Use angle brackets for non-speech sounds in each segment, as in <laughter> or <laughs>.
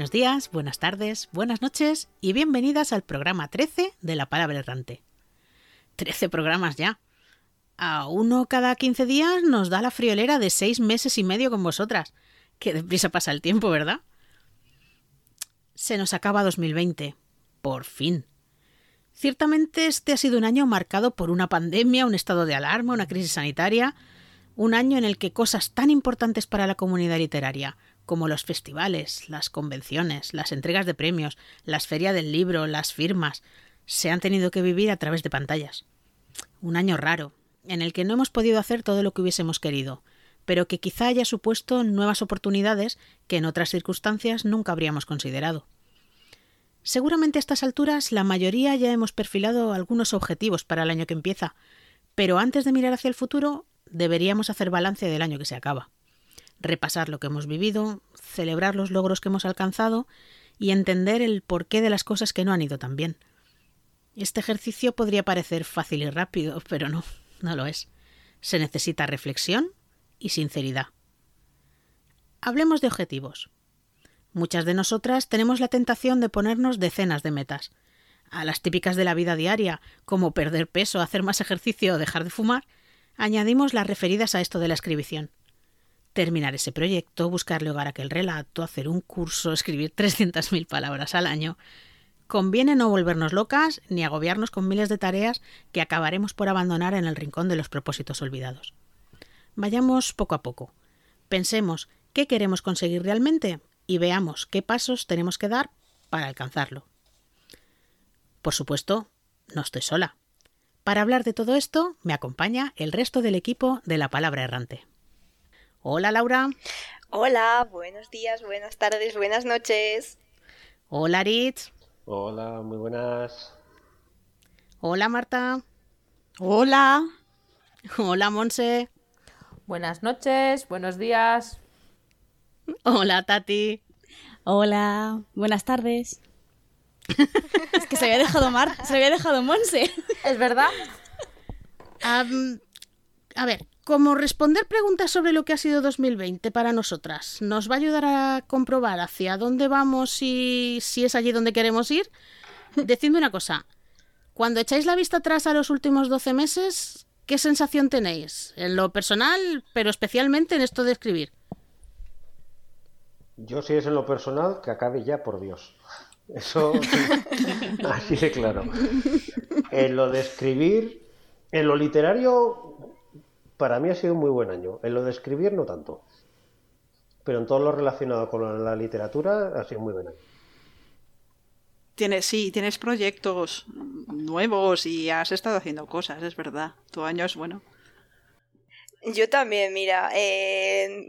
Buenos días, buenas tardes, buenas noches y bienvenidas al programa 13 de La Palabra Errante. 13 programas ya. A uno cada 15 días nos da la friolera de seis meses y medio con vosotras. Qué deprisa pasa el tiempo, ¿verdad? Se nos acaba 2020. Por fin. Ciertamente este ha sido un año marcado por una pandemia, un estado de alarma, una crisis sanitaria, un año en el que cosas tan importantes para la comunidad literaria como los festivales, las convenciones, las entregas de premios, las ferias del libro, las firmas, se han tenido que vivir a través de pantallas. Un año raro, en el que no hemos podido hacer todo lo que hubiésemos querido, pero que quizá haya supuesto nuevas oportunidades que en otras circunstancias nunca habríamos considerado. Seguramente a estas alturas la mayoría ya hemos perfilado algunos objetivos para el año que empieza, pero antes de mirar hacia el futuro deberíamos hacer balance del año que se acaba repasar lo que hemos vivido, celebrar los logros que hemos alcanzado y entender el porqué de las cosas que no han ido tan bien. Este ejercicio podría parecer fácil y rápido, pero no, no lo es. Se necesita reflexión y sinceridad. Hablemos de objetivos. Muchas de nosotras tenemos la tentación de ponernos decenas de metas. A las típicas de la vida diaria, como perder peso, hacer más ejercicio o dejar de fumar, añadimos las referidas a esto de la escribición terminar ese proyecto, buscarle hogar a aquel relato, hacer un curso, <laughs> escribir 300.000 palabras al año. Conviene no volvernos locas ni agobiarnos con miles de tareas que acabaremos por abandonar en el rincón de los propósitos olvidados. Vayamos poco a poco. Pensemos qué queremos conseguir realmente y veamos qué pasos tenemos que dar para alcanzarlo. Por supuesto, no estoy sola. Para hablar de todo esto me acompaña el resto del equipo de la palabra errante. Hola Laura. Hola, buenos días, buenas tardes, buenas noches. Hola Ritz. Hola, muy buenas. Hola Marta. Hola. Hola Monse. Buenas noches, buenos días. Hola Tati. Hola, buenas tardes. <laughs> es que se había dejado Mar, se había dejado Monse. ¿Es verdad? a ver, como responder preguntas sobre lo que ha sido 2020 para nosotras nos va a ayudar a comprobar hacia dónde vamos y si es allí donde queremos ir, decidme una cosa. Cuando echáis la vista atrás a los últimos 12 meses, ¿qué sensación tenéis? En lo personal, pero especialmente en esto de escribir. Yo si es en lo personal, que acabe ya, por Dios. Eso, <laughs> así de claro. En lo de escribir, en lo literario, para mí ha sido un muy buen año. En lo de escribir no tanto. Pero en todo lo relacionado con la literatura ha sido muy buen año. Tienes, sí, tienes proyectos nuevos y has estado haciendo cosas, es verdad. Tu año es bueno. Yo también, mira, eh,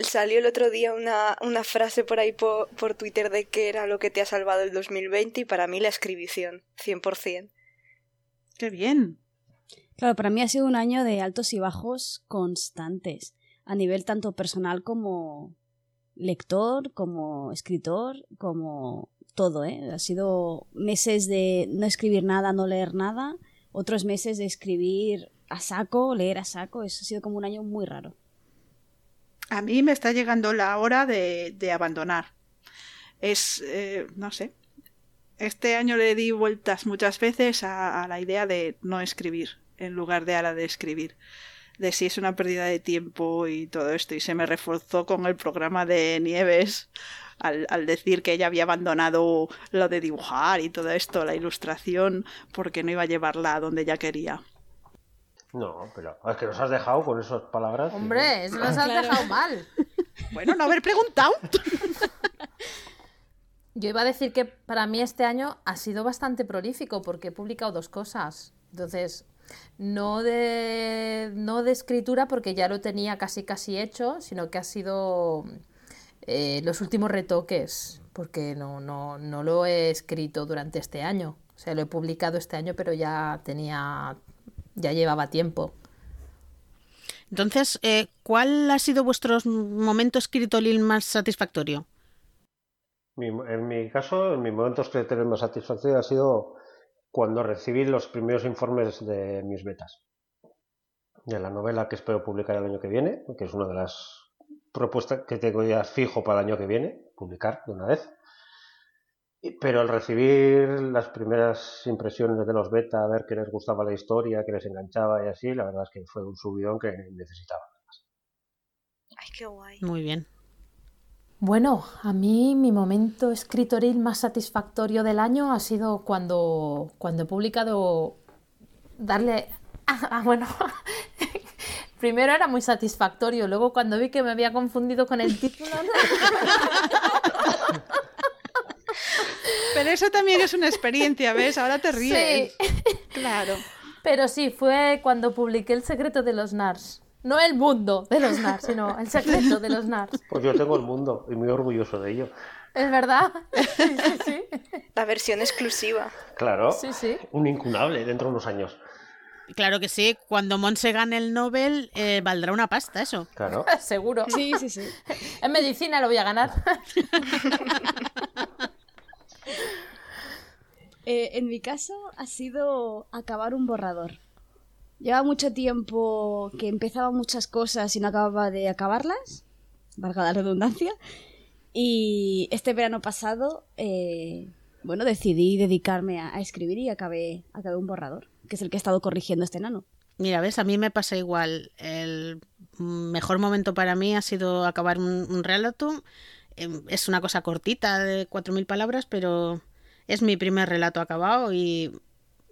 salió el otro día una, una frase por ahí por, por, Twitter de que era lo que te ha salvado el 2020 y para mí la escribición, 100%. ¡Qué bien! Claro, para mí ha sido un año de altos y bajos constantes, a nivel tanto personal como lector, como escritor, como todo, ¿eh? Ha sido meses de no escribir nada, no leer nada, otros meses de escribir a saco, leer a saco, eso ha sido como un año muy raro. A mí me está llegando la hora de, abandonar. Es, eh, no sé, este año le di vueltas muchas veces a la idea de no escribir en lugar de a la de escribir de si es una pérdida de tiempo y todo esto y se me reforzó con el programa de Nieves al, al, decir que ella había abandonado lo de dibujar y todo esto, la ilustración, porque no iba a llevarla a donde ella quería. No, pero es que nos has dejado con esas palabras. Hombre, eso nos has claro. dejado mal. <laughs> Bueno, no haber preguntado. <laughs> Yo iba a decir que para mí este año ha sido bastante prolífico porque he publicado dos cosas Entonces, no de, no de escritura porque ya lo tenía casi casi hecho, sino que ha sido eh, los últimos retoques, porque no, no, no lo he escrito durante este año. O sea, lo he publicado este año, pero ya tenía, ya llevaba tiempo. Entonces, eh, ¿cuál ha sido vuestro momento escritoril más satisfactorio? Mi- en mi caso, en mi momento escritor más satisfactorio ha sido cuando recibí los primeros informes de mis betas. De la novela que espero publicar el año que viene, que es una de las propuestas que tengo ya fijo para el año que viene, publicar de una vez. Pero al recibir las primeras impresiones de los beta, a ver que les gustaba la historia, que les enganchaba y así, la verdad es que fue un subidón que necesitaba. Ay, qué guay. Muy bien. Bueno, a mí mi momento escritoril más satisfactorio del año ha sido cuando, cuando he publicado darle... Ah, ah, bueno, <laughs> primero era muy satisfactorio, luego cuando vi que me había confundido con el título... <laughs> Pero eso también es una experiencia, ¿ves? Ahora te ríes. <laughs> Claro. Pero sí, fue cuando publiqué El secreto de los NARS. No el mundo de los NARS, sino el secreto de los NARS. Pues yo tengo el mundo y muy orgulloso de ello. ¿Es verdad? Sí, sí, sí. La versión exclusiva. Claro, Sí, sí. un incunable dentro de unos años. Claro que sí, cuando Monse gane el Nobel, eh, valdrá una pasta eso. Claro. <laughs> Seguro. Sí, sí, sí. <laughs> En medicina lo voy a ganar. <laughs> Eh, en mi caso ha sido acabar un borrador. Lleva mucho tiempo que empezaba muchas cosas y no acababa de acabarlas, valga la redundancia. Y este verano pasado, eh, bueno, decidí dedicarme a, escribir y acabé, acabé un borrador, que es el que he estado corrigiendo este enano. Mira, ves, a mí me pasa igual. El mejor momento para mí ha sido acabar un, un relato. Em, Es una cosa cortita de 4.000 palabras, pero es mi primer relato acabado y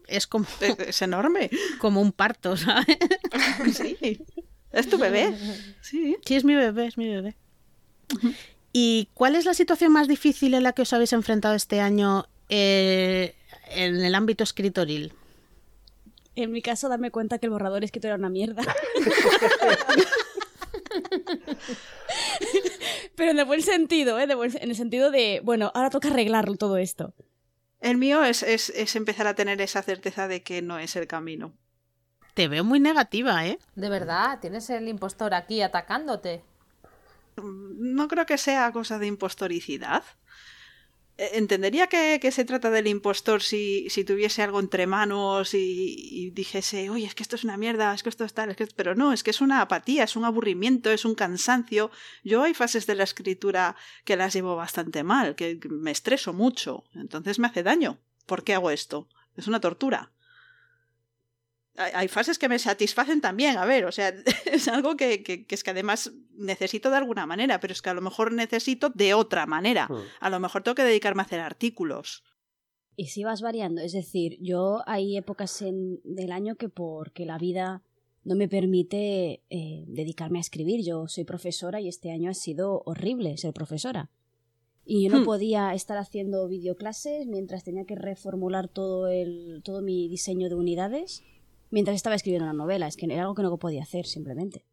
es como, Es, es enorme. <laughs> como un parto, ¿sabes? <laughs> Sí. Es tu bebé. Sí. Sí, es mi bebé, es mi bebé. ¿Y cuál es la situación más difícil en la que os habéis enfrentado este año eh, en el ámbito escritoril? En mi caso, darme cuenta que el borrador escrito era una mierda. <laughs> Pero en el buen sentido, ¿eh? De buen- en el sentido de, bueno, ahora toca arreglarlo todo esto. El mío es, es, es empezar a tener esa certeza de que no es el camino. Te veo muy negativa, ¿eh? De verdad, tienes el impostor aquí atacándote. No creo que sea cosa de impostoricidad. Eh, Entendería que, que se trata del impostor si, si tuviese algo entre manos y, dijese, oye, es que esto es una mierda, es que esto es tal, es que... pero no, es que es una apatía, es un aburrimiento, es un cansancio. Yo hay fases de la escritura que las llevo bastante mal, que me estreso mucho, entonces me hace daño. ¿Por qué hago esto? Es una tortura. Hay, fases que me satisfacen también, a ver, o sea, <laughs> es algo que, que- que es que además necesito de alguna manera, pero es que a lo mejor necesito de otra manera. Mm. A lo mejor tengo que dedicarme a hacer artículos. Y si vas variando, es decir, yo hay épocas en, del año que porque la vida no me permite eh, dedicarme a escribir. Yo soy profesora y este año ha sido horrible ser profesora. Y yo no Hmm. podía estar haciendo videoclases mientras tenía que reformular todo, el, todo mi diseño de unidades mientras estaba escribiendo una novela. Es que era algo que no podía hacer simplemente.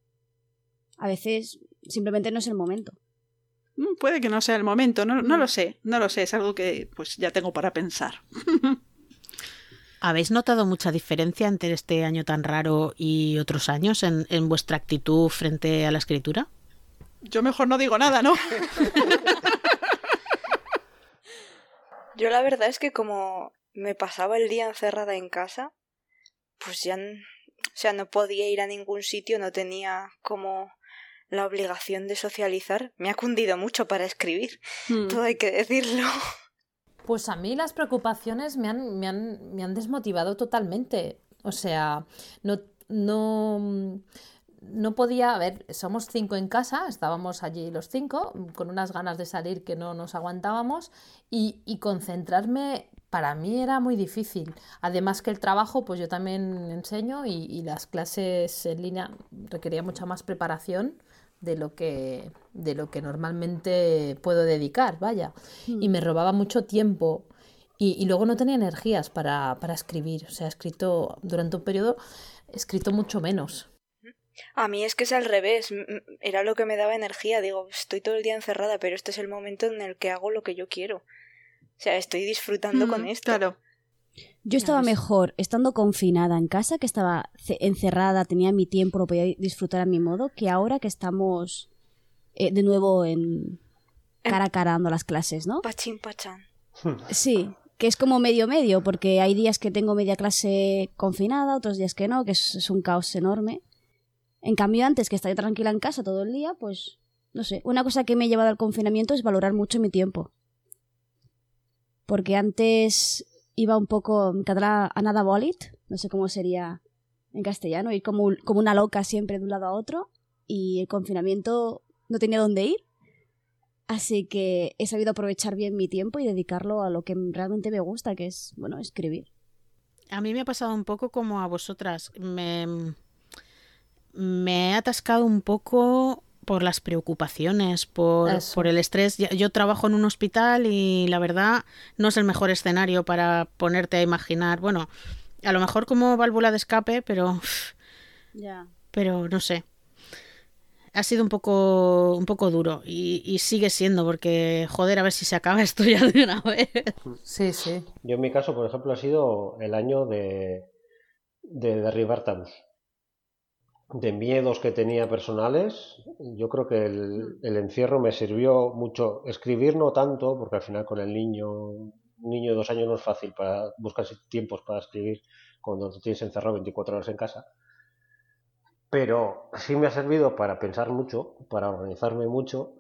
A veces simplemente no es el momento. Mm, Puede que no sea el momento, no, no lo sé, no lo sé, es algo que pues ya tengo para pensar. <laughs> ¿Habéis notado mucha diferencia entre este año tan raro y otros años en, en vuestra actitud frente a la escritura? Yo mejor no digo nada, ¿no? <laughs> Yo la verdad es que como me pasaba el día encerrada en casa, pues ya, o sea, no podía ir a ningún sitio, no tenía como la obligación de socializar. Me ha cundido mucho para escribir, Mm. todo hay que decirlo. Pues a mí las preocupaciones me han, me han, me han desmotivado totalmente. O sea, no, no, no podía, a ver, somos cinco en casa, estábamos allí los cinco, con unas ganas de salir que no nos aguantábamos, y, y concentrarme para mí era muy difícil. Además que el trabajo, pues yo también enseño y, y las clases en línea requería mucha más preparación de lo que, de lo que normalmente puedo dedicar, vaya. Y me robaba mucho tiempo. Y, y luego no tenía energías para, para escribir. O sea, he escrito durante un periodo, he escrito mucho menos. A mí es que es al revés, era lo que me daba energía, digo, estoy todo el día encerrada, pero este es el momento en el que hago lo que yo quiero. O sea, estoy disfrutando con Mm, esto. Claro. Yo estaba mejor estando confinada en casa, que estaba ce- encerrada, tenía mi tiempo, lo podía disfrutar a mi modo, que ahora que estamos eh, de nuevo en cara a cara dando las clases, ¿no? Pachín pachán. Sí, que es como medio medio, porque hay días que tengo media clase confinada, otros días que no, que es, es un caos enorme. En cambio, antes que estaría tranquila en casa todo el día, pues no sé, una cosa que me ha llevado al confinamiento es valorar mucho mi tiempo. Porque antes iba un poco en catalán a nada bolit, no sé cómo sería en castellano, ir como, como una loca siempre de un lado a otro, y el confinamiento no tenía dónde ir. Así que he sabido aprovechar bien mi tiempo y dedicarlo a lo que realmente me gusta, que es, bueno, escribir. A mí me ha pasado un poco como a vosotras. Me, me he atascado un poco por las preocupaciones, por, por el estrés. Yo trabajo en un hospital y la verdad no es el mejor escenario para ponerte a imaginar. Bueno, a lo mejor como válvula de escape, pero, <laughs> Ya. pero no sé. Ha sido un poco, un poco duro y, y sigue siendo porque, joder, a ver si se acaba esto ya de una vez. Sí, sí. Yo en mi caso, por ejemplo, ha sido el año de, de derribar tabús. De miedos que tenía personales, yo creo que el, el encierro me sirvió mucho. Escribir no tanto, porque al final con el niño, un niño de dos años no es fácil para buscar tiempos para escribir cuando te tienes encerrado 24 horas en casa. Pero sí me ha servido para pensar mucho, para organizarme mucho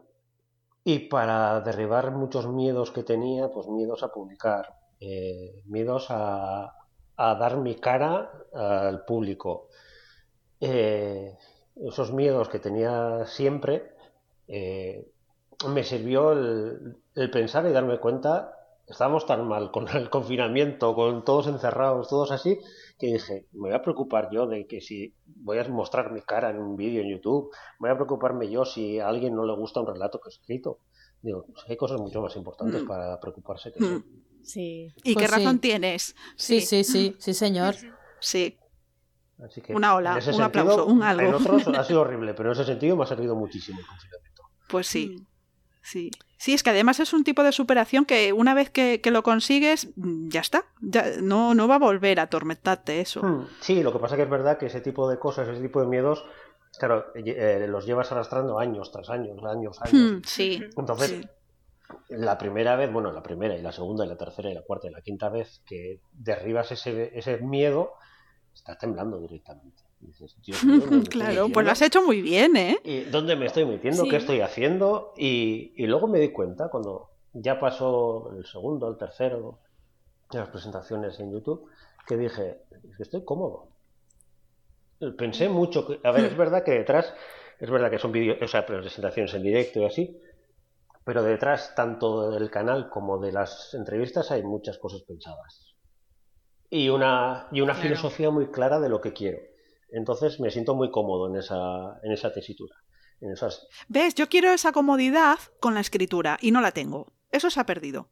y para derribar muchos miedos que tenía, pues miedos a publicar, eh, miedos a, a dar mi cara al público. Eh, esos miedos que tenía siempre, eh, me sirvió el, el pensar y darme cuenta, estábamos tan mal con el confinamiento, con todos encerrados, todos así, que dije, me voy a preocupar yo de que si voy a mostrar mi cara en un vídeo en YouTube, voy a preocuparme yo si a alguien no le gusta un relato que he escrito. Digo, pues hay cosas mucho más importantes Mm. para preocuparse que eso. Mm. Sí. ¿Y Pues qué razón sí. tienes? Sí, sí, sí, sí, señor. Sí. Así que, Una ola, un sentido, aplauso, un algo. En otros ha sido <laughs> horrible, pero en ese sentido me ha servido muchísimo el confinamiento. Pues sí. Sí. Sí, es que además es un tipo de superación que una vez que, que lo consigues, mm, ya está. Ya, no, no va a volver a atormentarte eso. Hmm, Sí, lo que pasa que es verdad que ese tipo de cosas, ese tipo de miedos, claro, eh, los llevas arrastrando años tras años, años, años. Sí. Entonces, sí. la primera vez, bueno, la primera y la segunda y la tercera y la cuarta y la quinta vez que derribas ese, ese miedo, estás temblando directamente. Dices, Dios mío, ¿dónde <laughs> me estoy claro, pues lo has hecho muy bien, ¿eh? ¿Y dónde me estoy metiendo? Sí. ¿Qué estoy haciendo? Y, y luego me di cuenta cuando ya pasó el segundo, el tercero, las presentaciones en YouTube, que dije, es que estoy cómodo. Pensé mucho, que- a ver, es verdad que detrás, es verdad que son vídeos, o sea, presentaciones en directo y así, pero detrás tanto del canal como de las entrevistas hay muchas cosas pensadas. Y una, y una Claro. filosofía muy clara de lo que quiero. Entonces me siento muy cómodo en esa, en esa tesitura. En esas... ¿Ves? Yo quiero esa comodidad con la escritura y no la tengo. Eso se ha perdido.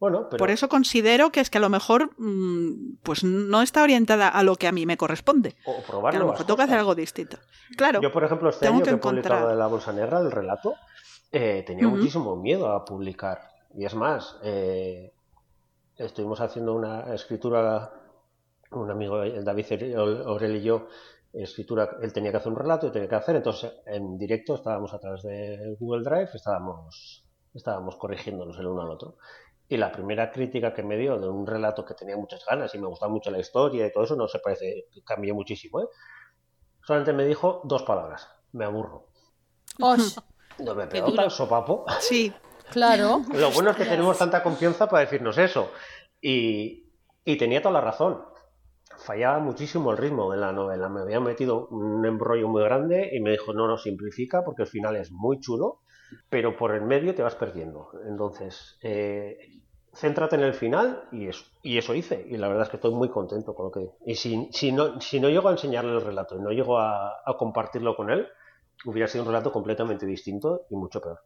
Bueno, pero Por eso considero que es que a lo mejor mm, pues no está orientada a lo que a mí me corresponde. o Que a probarlo. lo mejor tengo que hacer algo distinto. Claro. Yo, por ejemplo, este año que que he publicado encontrar. de la Bolsa Negra, el relato, eh, tenía Ujú. muchísimo miedo a publicar. Y es más, eh, estuvimos haciendo una escritura, un amigo, David Orel y yo, escritura, él tenía que hacer un relato, yo tenía que hacer, entonces en directo estábamos a través de Google Drive, estábamos, estábamos corrigiéndonos el uno al otro. Y la primera crítica que me dio de un relato que tenía muchas ganas y me gustaba mucho la historia y todo eso, no se parece, cambió muchísimo, ¿eh? Solamente me dijo dos palabras, me aburro. No me tan sopapo. Sí. Claro. Lo bueno es que tenemos tanta confianza para decirnos eso. Y, y tenía toda la razón. Fallaba muchísimo el ritmo de la novela. Me había metido un embrollo muy grande y me dijo, no, no, simplifica porque el final es muy chulo, pero por el medio te vas perdiendo. Entonces, eh, céntrate en el final y eso, y eso hice. Y la verdad es que estoy muy contento con lo que... Y si, si, no, si no llego a enseñarle el relato y no llego a, a compartirlo con él, hubiera sido un relato completamente distinto y mucho peor.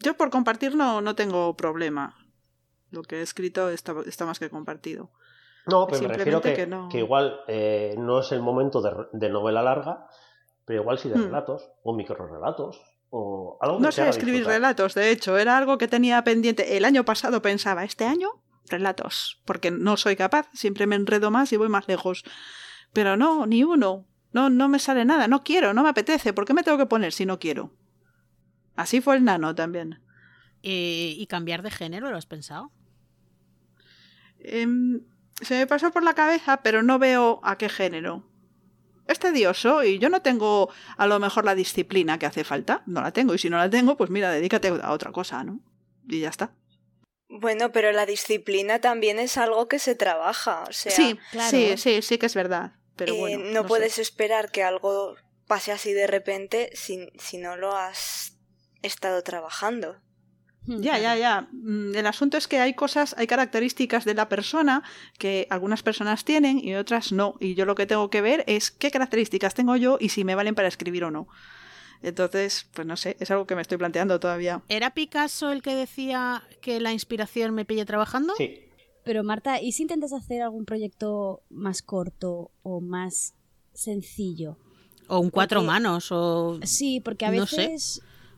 Yo por compartir no, no tengo problema. Lo que he escrito está, está más que compartido. No, pero me refiero que, que no- que igual eh, no es el momento de, de novela larga, pero igual sí de Hmm. relatos, o microrelatos, o algo que No sé escribir disfrutar. relatos, de hecho, era algo que tenía pendiente. El año pasado pensaba, este año, relatos, porque no soy capaz, siempre me enredo más y voy más lejos. Pero no, ni uno. No, no me sale nada, no quiero, no me apetece. ¿Por qué me tengo que poner si no quiero? Así fue el nano también. Eh, ¿Y cambiar de género lo has pensado? Em, se me pasó por la cabeza, pero no veo a qué género. Es tedioso y yo no tengo a lo mejor la disciplina que hace falta. No la tengo y si no la tengo, pues mira, dedícate a otra cosa, ¿no? Y ya está. Bueno, pero la disciplina también es algo que se trabaja. O sea, sí, claro. sí, sí, sí que es verdad. Pero eh, bueno, no, puedes esperar que algo pase así de repente si, si no lo has estado trabajando. Ya, ya, ya. Mm, El asunto es que hay cosas, hay características de la persona que algunas personas tienen y otras no. Y yo lo que tengo que ver es qué características tengo yo y si me valen para escribir o no. Entonces, pues no sé, es algo que me estoy planteando todavía. ¿Era Picasso el que decía que la inspiración me pille trabajando? Sí, Pero Marta, ¿y si intentas hacer algún proyecto más corto o más sencillo? O un cuatro Porque- manos, o... Sí, porque a No sé.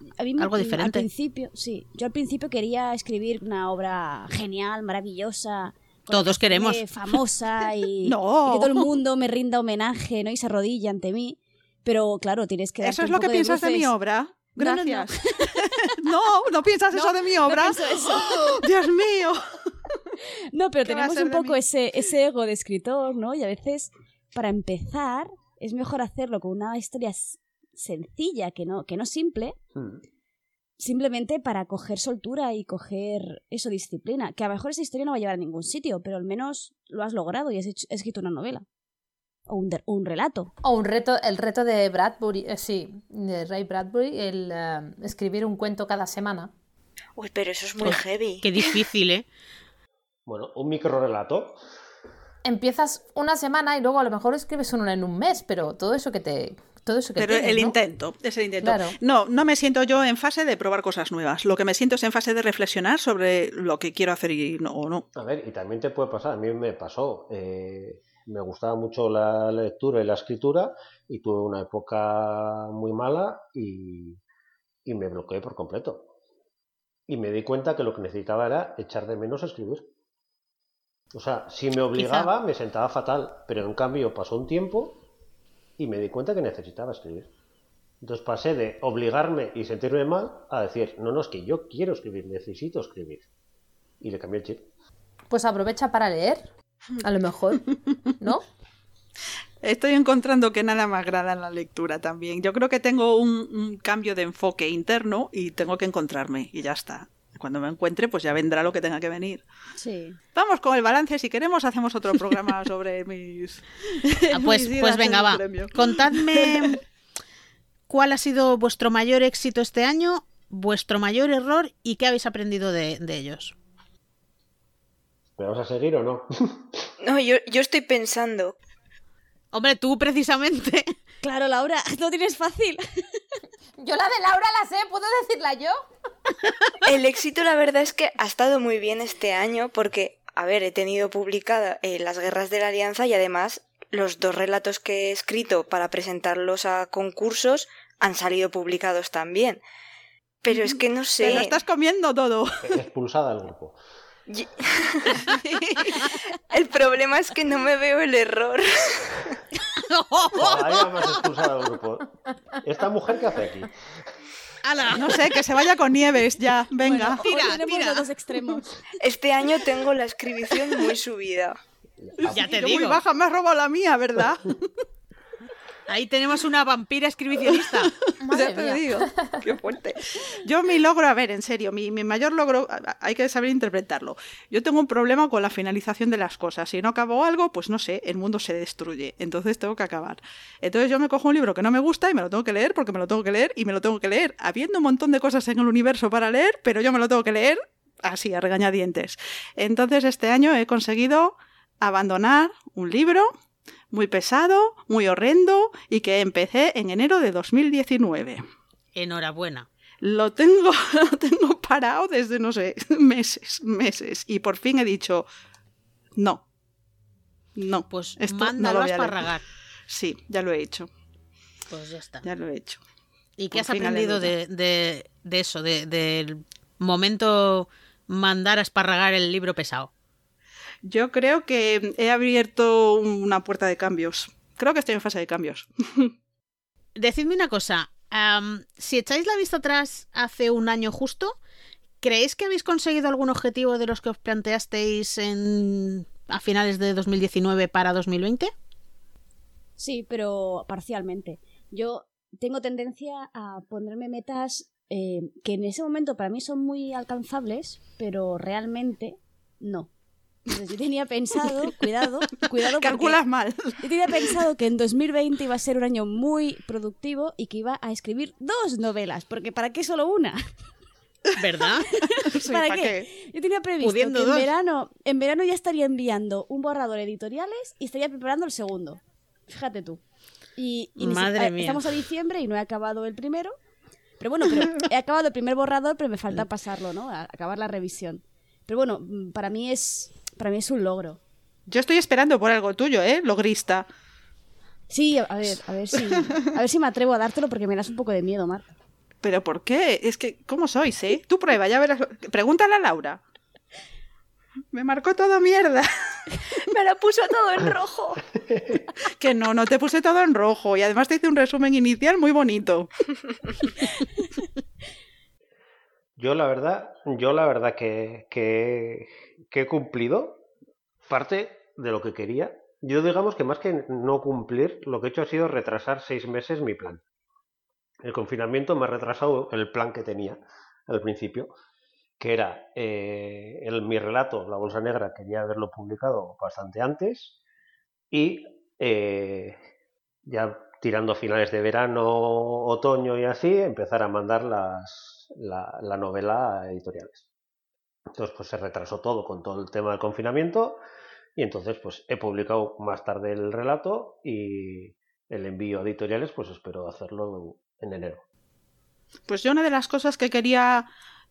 Veces... A mí me- Algo Al diferente. principio, sí. Yo al principio quería escribir una obra genial, maravillosa. Todos queremos. <laughs> Famosa y, <laughs> No. y que todo el mundo me rinda homenaje ¿no? y se arrodille ante mí. Pero claro, tienes que. ¿Eso es lo que piensas de, mi obra? No, no, no. Gracias. <laughs> No, no, piensas eso de mi obra. eso. <gasps> Dios mío. No, pero ¿Qué va a tenemos un poco ese, ese ego de escritor, ¿no? Y a veces, para empezar, es mejor hacerlo con una historia sencilla, que no, que no simple, Mm. simplemente para coger soltura y coger eso, disciplina. Que a lo mejor esa historia no va a llevar a ningún sitio, pero al menos lo has logrado y has hecho- has escrito una novela. O un, de- un relato. O un reto, el reto de Bradbury, eh, sí, de Ray Bradbury, el eh, escribir un cuento cada semana. Uy, pero eso es muy Pues, heavy. Qué difícil, ¿eh? <laughs> Bueno, un microrelato. Empiezas una semana y luego a lo mejor escribes uno en un mes, pero todo eso que te. Todo eso que Pero tienes, el ¿no? intento, es el intento. Claro. No, no me siento yo en fase de probar cosas nuevas. Lo que me siento es en fase de reflexionar sobre lo que quiero hacer y no, o no. A ver, y también te puede pasar, a mí me pasó. eh, me gustaba mucho la lectura y la escritura y tuve una época muy mala y, y me bloqueé por completo. Y me di cuenta que lo que necesitaba era echar de menos escribir. O sea, si me obligaba, me sentaba fatal, pero en cambio pasó un tiempo y me di cuenta que necesitaba escribir. Entonces pasé de obligarme y sentirme mal a decir, no, no, es que yo quiero escribir, necesito escribir. Y le cambié el chip. Pues aprovecha para leer, a lo mejor, <laughs> ¿no? Estoy encontrando que nada me agrada en la lectura también. Yo creo que tengo un, un cambio de enfoque interno y tengo que encontrarme y ya está. Cuando me encuentre, pues ya vendrá lo que tenga que venir. Sí. Vamos con el balance. Si queremos, hacemos otro programa <laughs> sobre mis. Ah, pues, mis pues venga, en va. premio. Contadme <laughs> cuál ha sido vuestro mayor éxito este año, vuestro mayor error y qué habéis aprendido de, de ellos. ¿Me vas a seguir o no? <laughs> No, yo, yo estoy pensando. Hombre, tú precisamente. Claro, Laura, no tienes fácil. Yo la de Laura la sé, ¿puedo decirla yo? <laughs> El éxito, la verdad es que ha estado muy bien este año porque, a ver, he tenido publicada eh, Las Guerras de la Alianza y además los dos relatos que he escrito para presentarlos a concursos han salido publicados también. Pero es que no sé. Te lo estás comiendo todo. Expulsada del grupo. <laughs> El problema es que no me veo el error. Del grupo. ¿Esta mujer qué hace aquí? No sé, que se vaya con Nieves ya. Venga. Bueno, Tira, tira. los dos extremos. Este año tengo la escribición muy subida. Ya te Yo muy digo. baja, me has robado la mía, ¿verdad? <laughs> Ahí tenemos una vampira escribicionista. <laughs> Madre ya te mía. digo. Qué fuerte. Yo mi logro, a ver, en serio, mi, mi mayor logro, hay que saber interpretarlo. Yo tengo un problema con la finalización de las cosas. Si no acabo algo, pues no sé, el mundo se destruye. Entonces tengo que acabar. Entonces yo me cojo un libro que no me gusta y me lo tengo que leer porque me lo tengo que leer y me lo tengo que leer. Habiendo un montón de cosas en el universo para leer, pero yo me lo tengo que leer así, a regañadientes. Entonces este año he conseguido abandonar un libro muy pesado, muy horrendo y que empecé en enero de 2019. Enhorabuena. lo tengo, <laughs> lo tengo parado desde, no sé, meses, meses. Y por fin he dicho, no. No, Pues esto mándalo no lo a voy a leer. esparragar. Sí, ya lo he hecho, Pues ya está. ya lo he hecho. ¿Y qué has aprendido de, de- de eso, de- del momento mandar a esparragar el libro pesado? Yo creo que he abierto una puerta de cambios. Creo que estoy en fase de cambios. <laughs> Decidme una cosa, si echáis la vista atrás hace un año justo, ¿creéis que habéis conseguido algún objetivo de los que os planteasteis en, a finales de 2019 para 2020? Sí, pero parcialmente. Yo tengo tendencia a ponerme metas eh, que en ese momento para mí son muy alcanzables, pero realmente no. Entonces yo tenía pensado, <laughs> cuidado, cuidado Calculas mal. yo tenía pensado que en 2020 iba a ser un año muy productivo y que iba a escribir dos novelas, porque ¿para qué solo una? ¿Verdad? <laughs> Sí, ¿Para ¿pa' qué? Yo tenía previsto Pudiendo que en dos. verano, en verano ya estaría enviando un borrador a editoriales y estaría preparando el segundo. Fíjate tú. Y, Madre mía. estamos a diciembre y no he acabado el primero. Pero bueno, pero he acabado el primer borrador, pero me falta <laughs> pasarlo, ¿no? A- acabar la revisión. Pero bueno, mm, para mí es para mí es un logro. Yo estoy esperando por algo tuyo, ¿eh? Logrista. Sí, a ver, a ver si a ver si me atrevo a dártelo porque me das un poco de miedo, Marta. ¿Pero por qué? Es que, ¿cómo sois, eh? Tú prueba, ya verás. Pregúntale a Laura. Me marcó todo mierda. <laughs> Me lo puso todo en rojo. Que no, no te puse todo en rojo. Y además te hice un resumen inicial muy bonito. <laughs> Yo la verdad, yo la verdad que, que, que he cumplido parte de lo que quería. Yo digamos que más que no cumplir, lo que he hecho ha sido retrasar seis meses mi plan. El confinamiento me ha retrasado el plan que tenía al principio, que era eh, el, mi relato, La Bolsa Negra, quería haberlo publicado bastante antes y eh, ya tirando finales de verano, otoño y así, empezar a mandar las, la, la novela a editoriales. Entonces, pues se retrasó todo con todo el tema del confinamiento y entonces, pues he publicado más tarde el relato y el envío a editoriales, pues espero hacerlo en enero. Pues yo una de las cosas que quería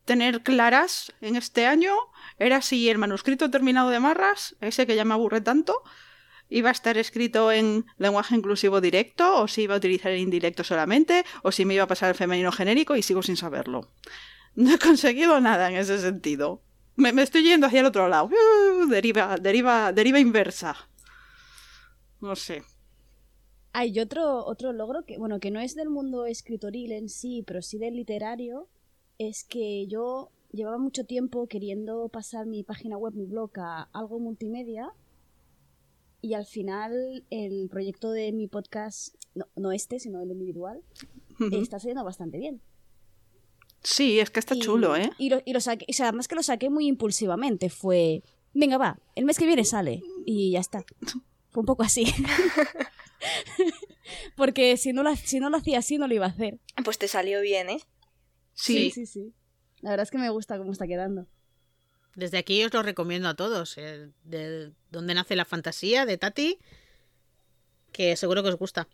tener claras en este año era si el manuscrito terminado de Marras, ese que ya me aburre tanto, iba a estar escrito en lenguaje inclusivo directo o si iba a utilizar el indirecto solamente o si me iba a pasar al femenino genérico y sigo sin saberlo. No he conseguido nada en ese sentido. Me, me estoy yendo hacia el otro lado. Uh, deriva, deriva, deriva inversa. No sé. Hay otro, otro logro que, bueno, que no es del mundo escritoril en sí, pero sí del literario, es que yo llevaba mucho tiempo queriendo pasar mi página web, mi blog, a algo multimedia. Y al final el proyecto de mi podcast, no, no este, sino el individual, está saliendo bastante bien. Sí, es que está Y- chulo, ¿eh? Y lo, y lo saqué, o sea, además que lo saqué muy impulsivamente, fue, venga, va, el mes que viene sale y ya está. Fue un poco así. <laughs> <laughs> Porque si no, lo, si no lo hacía así, no lo iba a hacer. Pues te salió bien, ¿eh? Sí, sí, sí. La verdad es que me gusta cómo está quedando. Desde aquí os lo recomiendo a todos. eh, de donde nace la fantasía de Tati, que seguro que os gusta.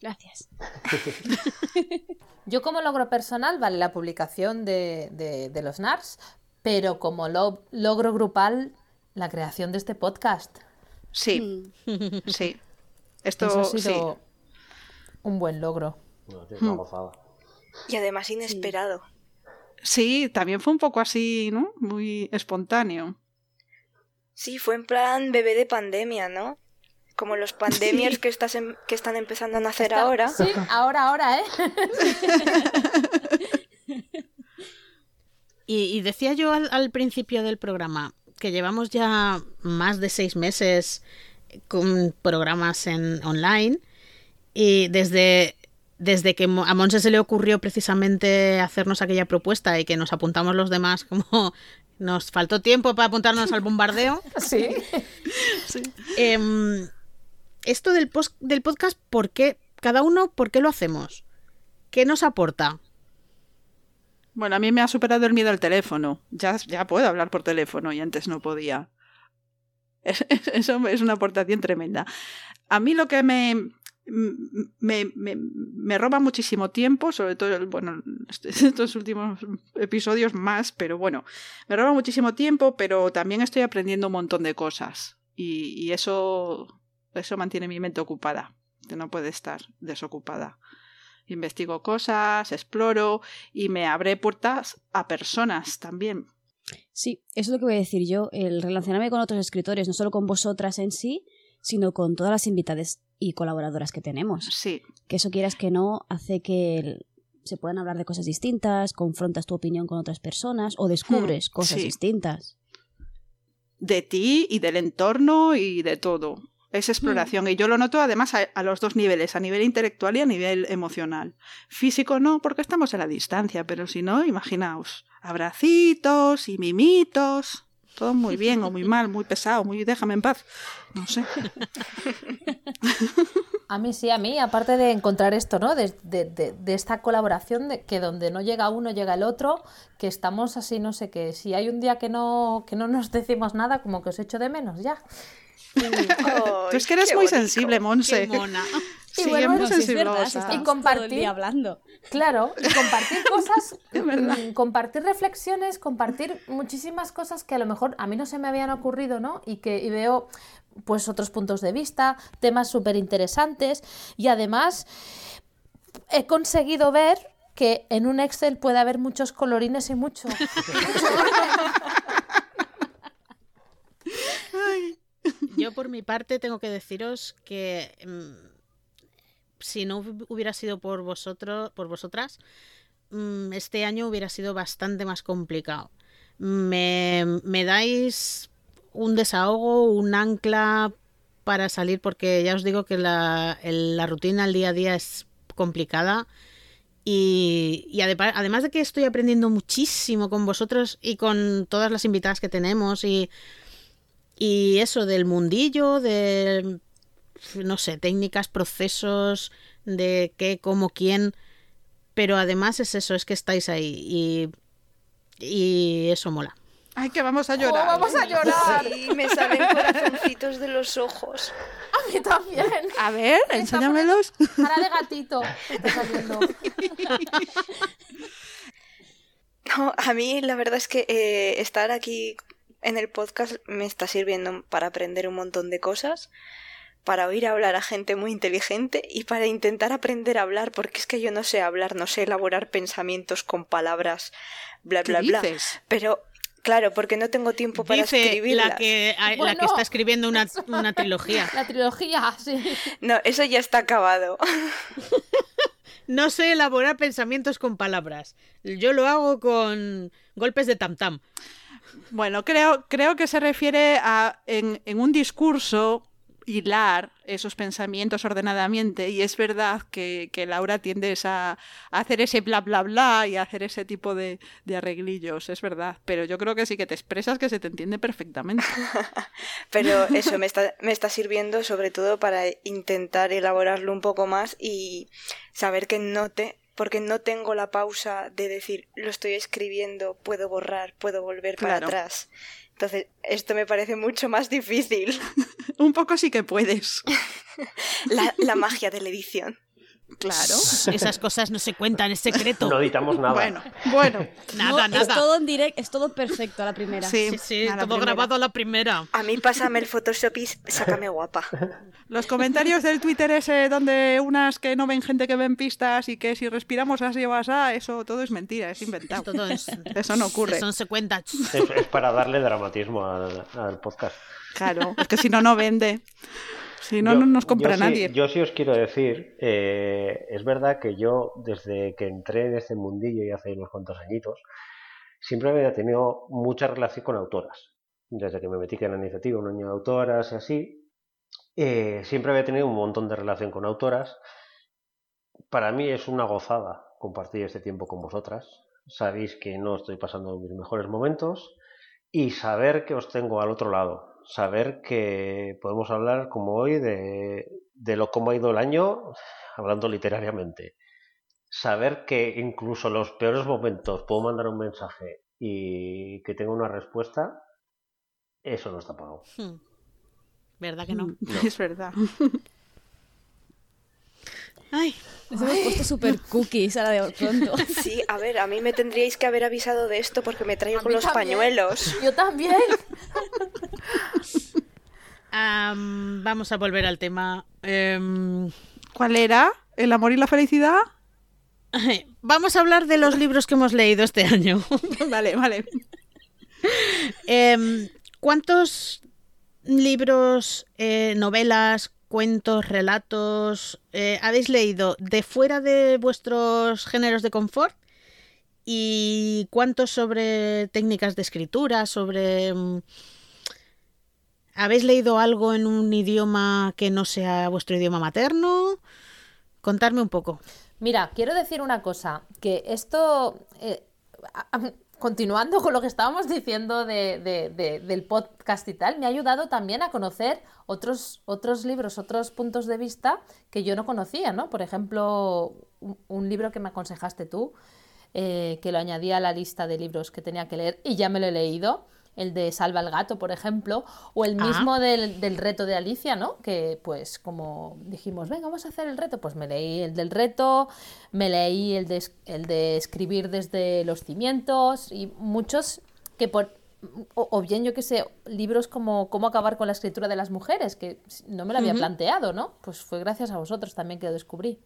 Gracias. <laughs> Yo como logro personal, vale la publicación de, de- de los NARS, pero como lo- logro grupal, la creación de este podcast. sí, Mm. sí. <laughs> Esto Eso ha sí. sido un buen logro. No, tío, es una gozada. Y además inesperado. Sí, también fue un poco así, ¿no? Muy espontáneo. Sí, fue en plan bebé de pandemia, ¿no? Como los pandemias que, estás em- que están empezando a nacer Está- ahora. Sí, ahora, ahora, ¿eh? <laughs> Y, y decía yo al, al principio del programa que llevamos ya más de seis meses con programas en online y desde, desde que a Monse se le ocurrió precisamente hacernos aquella propuesta y que nos apuntamos los demás como <laughs> nos faltó tiempo para apuntarnos al bombardeo. <laughs> <laughs> Sí. Em, esto del, pos- del podcast, ¿por qué? Cada uno, ¿por qué lo hacemos? ¿Qué nos aporta? Bueno, a mí me ha superado el miedo al teléfono. Ya, ya puedo hablar por teléfono y antes no podía. Es- es- Eso es una aportación tremenda. A mí lo que me, me, me, me, roba muchísimo tiempo, sobre todo, bueno, <laughs> estos últimos episodios más, pero bueno, me roba muchísimo tiempo, pero también estoy aprendiendo un montón de cosas y, y eso, eso mantiene mi mente ocupada, que no puede estar desocupada. Investigo cosas, exploro y me abre puertas a personas también. Sí, eso es lo que voy a decir yo, el relacionarme con otros escritores, no solo con vosotras en sí, sino con todas las invitadas y colaboradoras que tenemos. Sí. Que eso quieras que no hace que se puedan hablar de cosas distintas, confrontas tu opinión con otras personas o descubres hmm, cosas distintas. De ti y del entorno y de todo. Es exploración. Y yo lo noto además a, los dos niveles, a nivel intelectual y a nivel emocional. Físico no, porque estamos a la distancia, pero si no, imaginaos, abracitos y mimitos. Todo muy bien o muy mal, muy pesado, muy déjame en paz. No sé. A mí sí, a mí, aparte de encontrar esto, ¿no? De, de, esta colaboración, de que donde no llega uno, llega el otro, que estamos así, no sé qué. Si hay un día que no, que no nos decimos nada, como que os echo de menos ya. Tú es que eres muy sensible, Monse. mona. Sí, y bueno, y compartir hablando. Claro, y compartir cosas, <laughs> mm, compartir reflexiones, compartir muchísimas cosas que a lo mejor a mí no se me habían ocurrido, ¿no? Y que y veo pues otros puntos de vista, temas súper interesantes y además he conseguido ver que en un Excel puede haber muchos colorines y mucho. <laughs> Yo por mi parte tengo que deciros que mm, si no hubiera sido por vosotros, por vosotras, mm, este año hubiera sido bastante más complicado. Me, me dais un desahogo, un ancla para salir, porque ya os digo que la, la rutina al día a día es complicada. Y, y, además de que estoy aprendiendo muchísimo con vosotros y con todas las invitadas que tenemos y y eso del mundillo, de, no sé, técnicas, procesos, de qué, cómo, quién. Pero además es eso, es que estáis ahí y, y eso mola. Ay, que vamos a llorar. Oh, vamos a llorar. Sí, me salen corazoncitos de los ojos. A mí también. A ver, enséñamelos. Cara de gatito. Está saliendo. No, a mí la verdad es que eh, estar aquí en el podcast me está sirviendo para aprender un montón de cosas, para oír hablar a gente muy inteligente y para intentar aprender a hablar, porque es que yo no sé hablar, no sé elaborar pensamientos con palabras, bla, bla, bla. Pero Claro, porque no tengo tiempo para escribir. La que, la que está escribiendo una, una trilogía. <laughs> La trilogía, sí. No, eso ya está acabado. <laughs> no sé elaborar pensamientos con palabras. Yo lo hago con golpes de tam tam. Bueno, creo, creo que se refiere a en, en un discurso hilar esos pensamientos ordenadamente y es verdad que, que Laura tiendes a, hacer ese bla bla bla y a hacer ese tipo de, de, arreglillos, es verdad, pero yo creo que sí que te expresas que se te entiende perfectamente. <laughs> pero eso me está, me está sirviendo sobre todo para intentar elaborarlo un poco más y saber que no te porque no tengo la pausa de decir lo estoy escribiendo, puedo borrar, puedo volver para atrás. Entonces, esto me parece mucho más difícil. <laughs> Un poco sí que puedes. <laughs> la, la magia de la edición. Claro. <laughs> Esas cosas no se cuentan, es secreto. No editamos nada. Bueno, bueno. <laughs> nada, nada. Es todo en directo, es todo perfecto a la primera. Sí, sí, todo grabado a la primera. A mí pásame el Photoshop y sácame guapa. <laughs> Los comentarios del Twitter ese donde unas que no ven gente que ven pistas y que si respiramos así o así, eso todo es mentira, es inventado. Todo es, eso no ocurre. Eso no se cuenta. Es, para darle dramatismo al, al podcast. Claro, es que si no, no vende. Si no, no nos compra nadie. yo sí os quiero decir, eh, es verdad que yo desde que entré en este mundillo y hace unos cuantos añitos, siempre había tenido mucha relación con autoras. Desde que me metí en la iniciativa, un año de autoras y así, eh, siempre había tenido un montón de relación con autoras. Para mí es una gozada compartir este tiempo con vosotras. Sabéis que no estoy pasando mis mejores momentos y saber que os tengo al otro lado, saber que podemos hablar como hoy de, de lo cómo ha ido el año, hablando literariamente. Saber que incluso en los peores momentos puedo mandar un mensaje y que tenga una respuesta, eso no está pago. Hmm. ¿Verdad que no? <laughs> Es verdad. <laughs> Ay, Nos hemos puesto super cookies ahora de pronto. <laughs> Sí, a ver, a mí me tendríais que haber avisado de esto porque me A traigo mí los también. pañuelos. <laughs> Yo también. <laughs> am, vamos a volver al tema. Em, ¿Cuál era? ¿El amor y la felicidad? vamos a hablar de los libros que hemos leído este año. vale, vale. Em, ¿Cuántos libros, eh, novelas, cuentos, relatos eh, habéis leído de fuera de vuestros géneros de confort? ¿Y cuántos sobre técnicas de escritura, sobre... mm, ¿Habéis leído algo en un idioma que no sea vuestro idioma materno? Contadme un poco. Mira, quiero decir una cosa, que esto, eh, continuando con lo que estábamos diciendo de- de- de- del podcast y tal, me ha ayudado también a conocer otros, otros libros, otros puntos de vista que yo no conocía, ¿no? Por ejemplo, un, un libro que me aconsejaste tú, eh, que lo añadí a la lista de libros que tenía que leer y ya me lo he leído, el de Salva el gato, por ejemplo, o el Ah. mismo del, del reto de Alicia, ¿no? Que pues como dijimos, venga, vamos a hacer el reto, pues me leí el del reto, me leí el de, el de escribir desde los cimientos y muchos que por... O, o bien, yo qué sé, libros como Cómo acabar con la escritura de las mujeres, que no me lo había planteado, ¿no? Pues fue gracias a vosotros también que lo descubrí.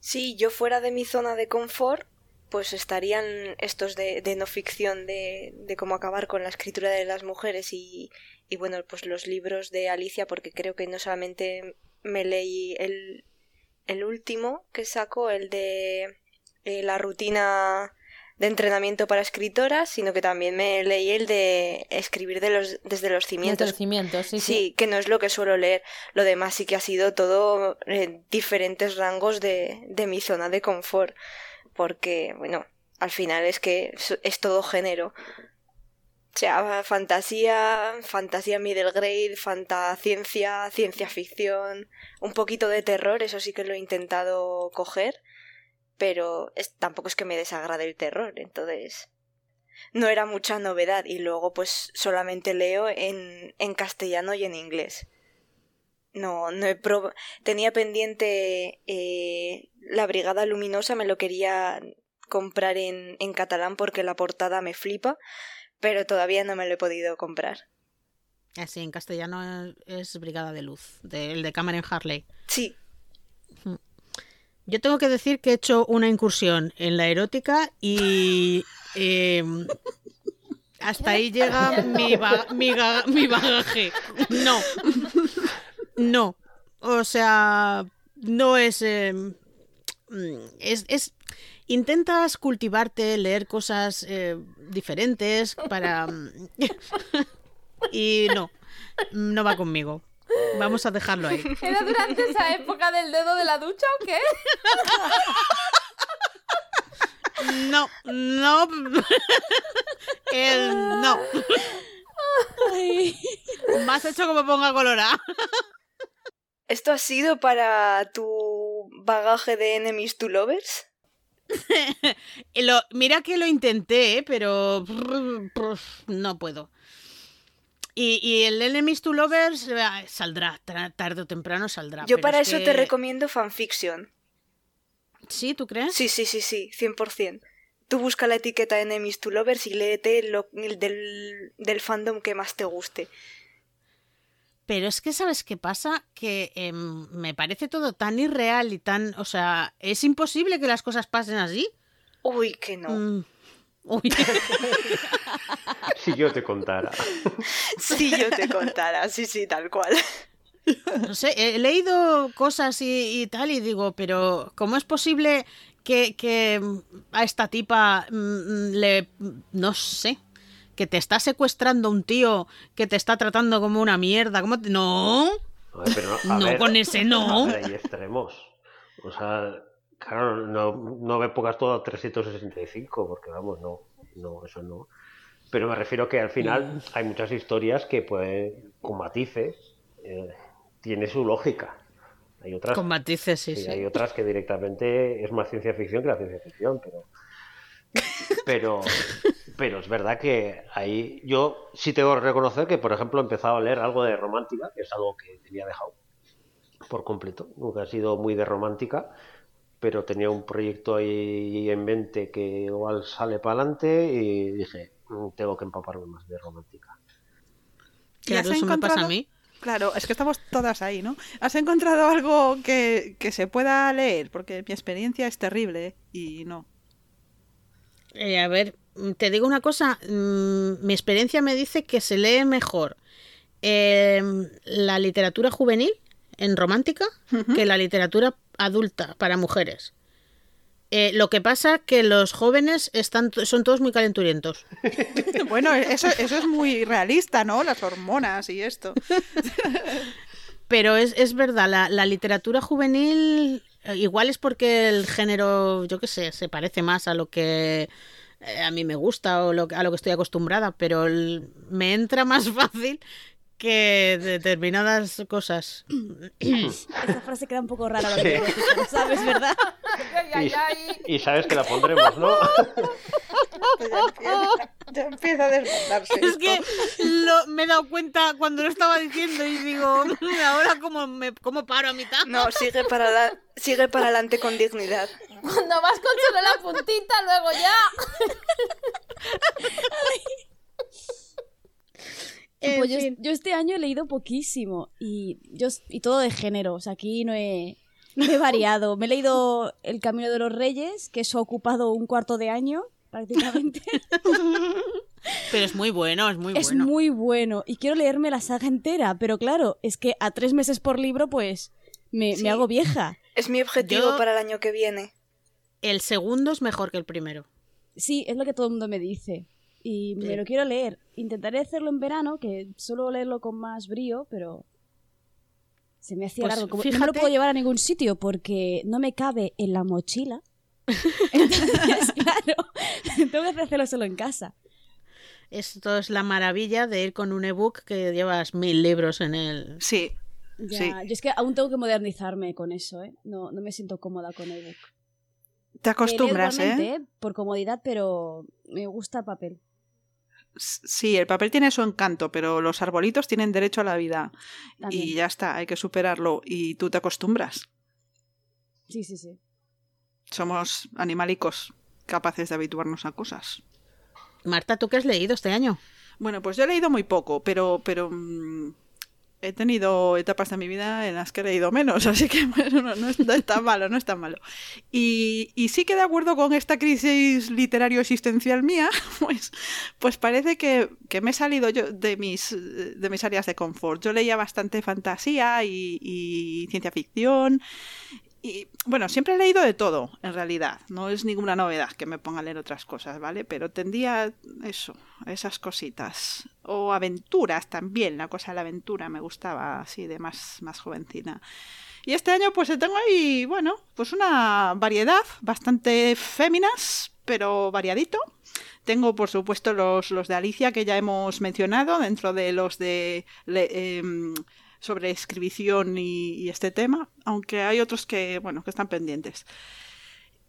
Si yo fuera de mi zona de confort, pues estarían estos de, de no ficción de, de cómo acabar con la escritura de las mujeres y, y bueno, pues los libros de Alicia, porque creo que no solamente me leí el, el último que sacó, el de eh, la rutina de entrenamiento para escritoras, sino que también me leí el de escribir de los, desde los Desde cimientos, los cimientos, sí, sí. Sí, que no es lo que suelo leer. Lo demás sí que ha sido todo en diferentes rangos de, de mi zona de confort. Porque, bueno, al final es que es, todo género. O sea, fantasía, fantasía middle grade, fantasciencia, ciencia ficción, un poquito de terror, eso sí que lo he intentado coger, pero es, tampoco es que me desagrade el terror, entonces no era mucha novedad y luego pues solamente leo en, en castellano y en inglés. No, no he prob- tenía pendiente eh, La Brigada Luminosa, me lo quería comprar en, en catalán porque la portada me flipa, pero todavía no me lo he podido comprar. Así, en castellano es Brigada de Luz, del de Cameron Harley. Sí, Yo tengo que decir que he hecho una incursión en la erótica y <laughs> eh, hasta ahí llega <laughs> mi, ba- mi, mi bagaje. No, <laughs> no. O sea, no es, eh, es, es... Intentas cultivarte, leer cosas eh, diferentes para... mm, y no, no va conmigo. Vamos a dejarlo ahí. ¿Era durante esa época del dedo de la ducha o qué? No, no. El no. Me has hecho como ponga colorada. ¿Esto ha sido para tu bagaje de enemies to lovers? <laughs> Lo, mira que lo intenté, ¿eh? pero no puedo. Y, y el Enemies to Lovers eh, saldrá, tarde o temprano saldrá. Yo para es eso te recomiendo fanfiction. ¿Sí, tú crees? Sí, sí, sí, sí, 100%. Tú busca la etiqueta Enemies to Lovers y léete lo, el del, del fandom que más te guste. Pero es que, ¿sabes qué pasa? Que em, me parece todo tan irreal y tan... O sea, es imposible que las cosas pasen así. Uy, que no. Mm. Uy. <laughs> Si yo te contara. <laughs> Si yo te contara, sí, sí, tal cual. No sé, he leído cosas y, y tal y digo, pero ¿cómo es posible que, que a esta tipa mm, le... no sé, que te está secuestrando un tío que te está tratando como una mierda? ¿Cómo te- No, pero no, a <laughs> no, ver, con ese no. ver, hay extremos. O sea, claro, no, no me pongas todo a 365, porque vamos, no, no, eso no. Pero me refiero que al Mm. final hay muchas historias que pueden, con matices, eh, tiene su lógica. Hay otras, Con matices, sí, sí, sí. hay otras que directamente es más ciencia ficción que la ciencia ficción, pero pero <laughs> pero es verdad que ahí yo sí tengo que reconocer que por ejemplo he empezado a leer algo de romántica que es algo que tenía dejado por completo. Nunca he sido muy de romántica, pero tenía un proyecto ahí en mente que igual sale para adelante y dije, "Mm, tengo que empaparme más de romántica. ¿Y Claro, has eso me pasa a encontrado- mí. Claro, es que estamos todas ahí, ¿no? ¿Has encontrado algo que, que se pueda leer? Porque mi experiencia es terrible y no. Eh, a ver, te digo una cosa, mm, mi experiencia me dice que se lee mejor eh, la literatura juvenil en romántica que la literatura adulta para mujeres. Eh, lo que pasa que los jóvenes están son todos muy calenturientos. <laughs> Bueno, eso, eso es muy realista, ¿no? Las hormonas y esto. <laughs> Pero es, es verdad, la, la literatura juvenil eh, igual es porque el género, yo qué sé, se parece más a lo que eh, a mí me gusta o lo, a lo que estoy acostumbrada, pero el- me entra más <laughs> fácil que determinadas cosas. Esa frase queda un poco rara, lo que ¿lo sabes, ¿verdad? Ay. Y sabes que la pondremos, ¿no? Ya, <laughs> empieza, ya empieza a desmontarse. Es esto. que lo- me he dado cuenta cuando lo estaba diciendo y digo, ahora cómo, me, cómo paro a mitad. No, sigue para, la- sigue para adelante con dignidad. Cuando vas con solo la puntita, luego ya. <laughs> En Pues yo, este año he leído poquísimo y, yo, y todo de género. O sea, aquí no he, no he variado. Me he leído El Camino de los Reyes, que eso ha ocupado un cuarto de año prácticamente. <laughs> Pero es muy bueno, es muy es bueno. muy bueno y quiero leerme la saga entera, pero claro, es que a tres meses por libro pues me, Sí. me hago vieja. Es mi objetivo Yo- para el año que viene. El segundo es mejor que el primero. Sí, es lo que todo el mundo me dice. Y Sí. me lo quiero leer. Intentaré hacerlo en verano, que suelo leerlo con más brío, pero se me hacía Pues largo. Como no me lo fíjate- puedo llevar a ningún sitio porque no me cabe en la mochila. <laughs> Entonces, <laughs> claro, tengo que hacerlo solo en casa. Esto es la maravilla de ir con un ebook que llevas mil libros en el... Sí, Ya, Sí. Yo es que aún tengo que modernizarme con eso, ¿eh? No, no me siento cómoda con ebook. te acostumbras, ¿eh? igualmente, Por comodidad, pero me gusta papel. Sí, el papel tiene su encanto, pero los arbolitos tienen derecho a la vida. También. Y ya está, hay que superarlo. Y tú te acostumbras. Sí, sí, sí. Somos animalicos capaces de habituarnos a cosas. Marta, ¿tú qué has leído este año? Bueno, pues yo he leído muy poco, pero, pero mm, he tenido etapas de mi vida en las que he leído menos, <laughs> así que bueno, no, no es, tan malo, no es tan malo. Y, sí que de acuerdo con esta crisis literario existencial mía, <laughs> pues, pues parece que, que me he salido yo de mis, de mis áreas de confort. Yo leía bastante fantasía y, y ciencia ficción. Y bueno, siempre he leído de todo, en realidad. No es ninguna novedad que me ponga a leer otras cosas, ¿vale? Pero tendía eso, esas cositas. O aventuras también, la cosa de la aventura me gustaba así de más, más jovencina. Y este año pues tengo ahí, bueno, pues una variedad bastante féminas, pero variadito. Tengo, por supuesto, los, los de Alicia que ya hemos mencionado dentro de los de em, sobre escribición y, este tema, aunque hay otros que, bueno, que están pendientes.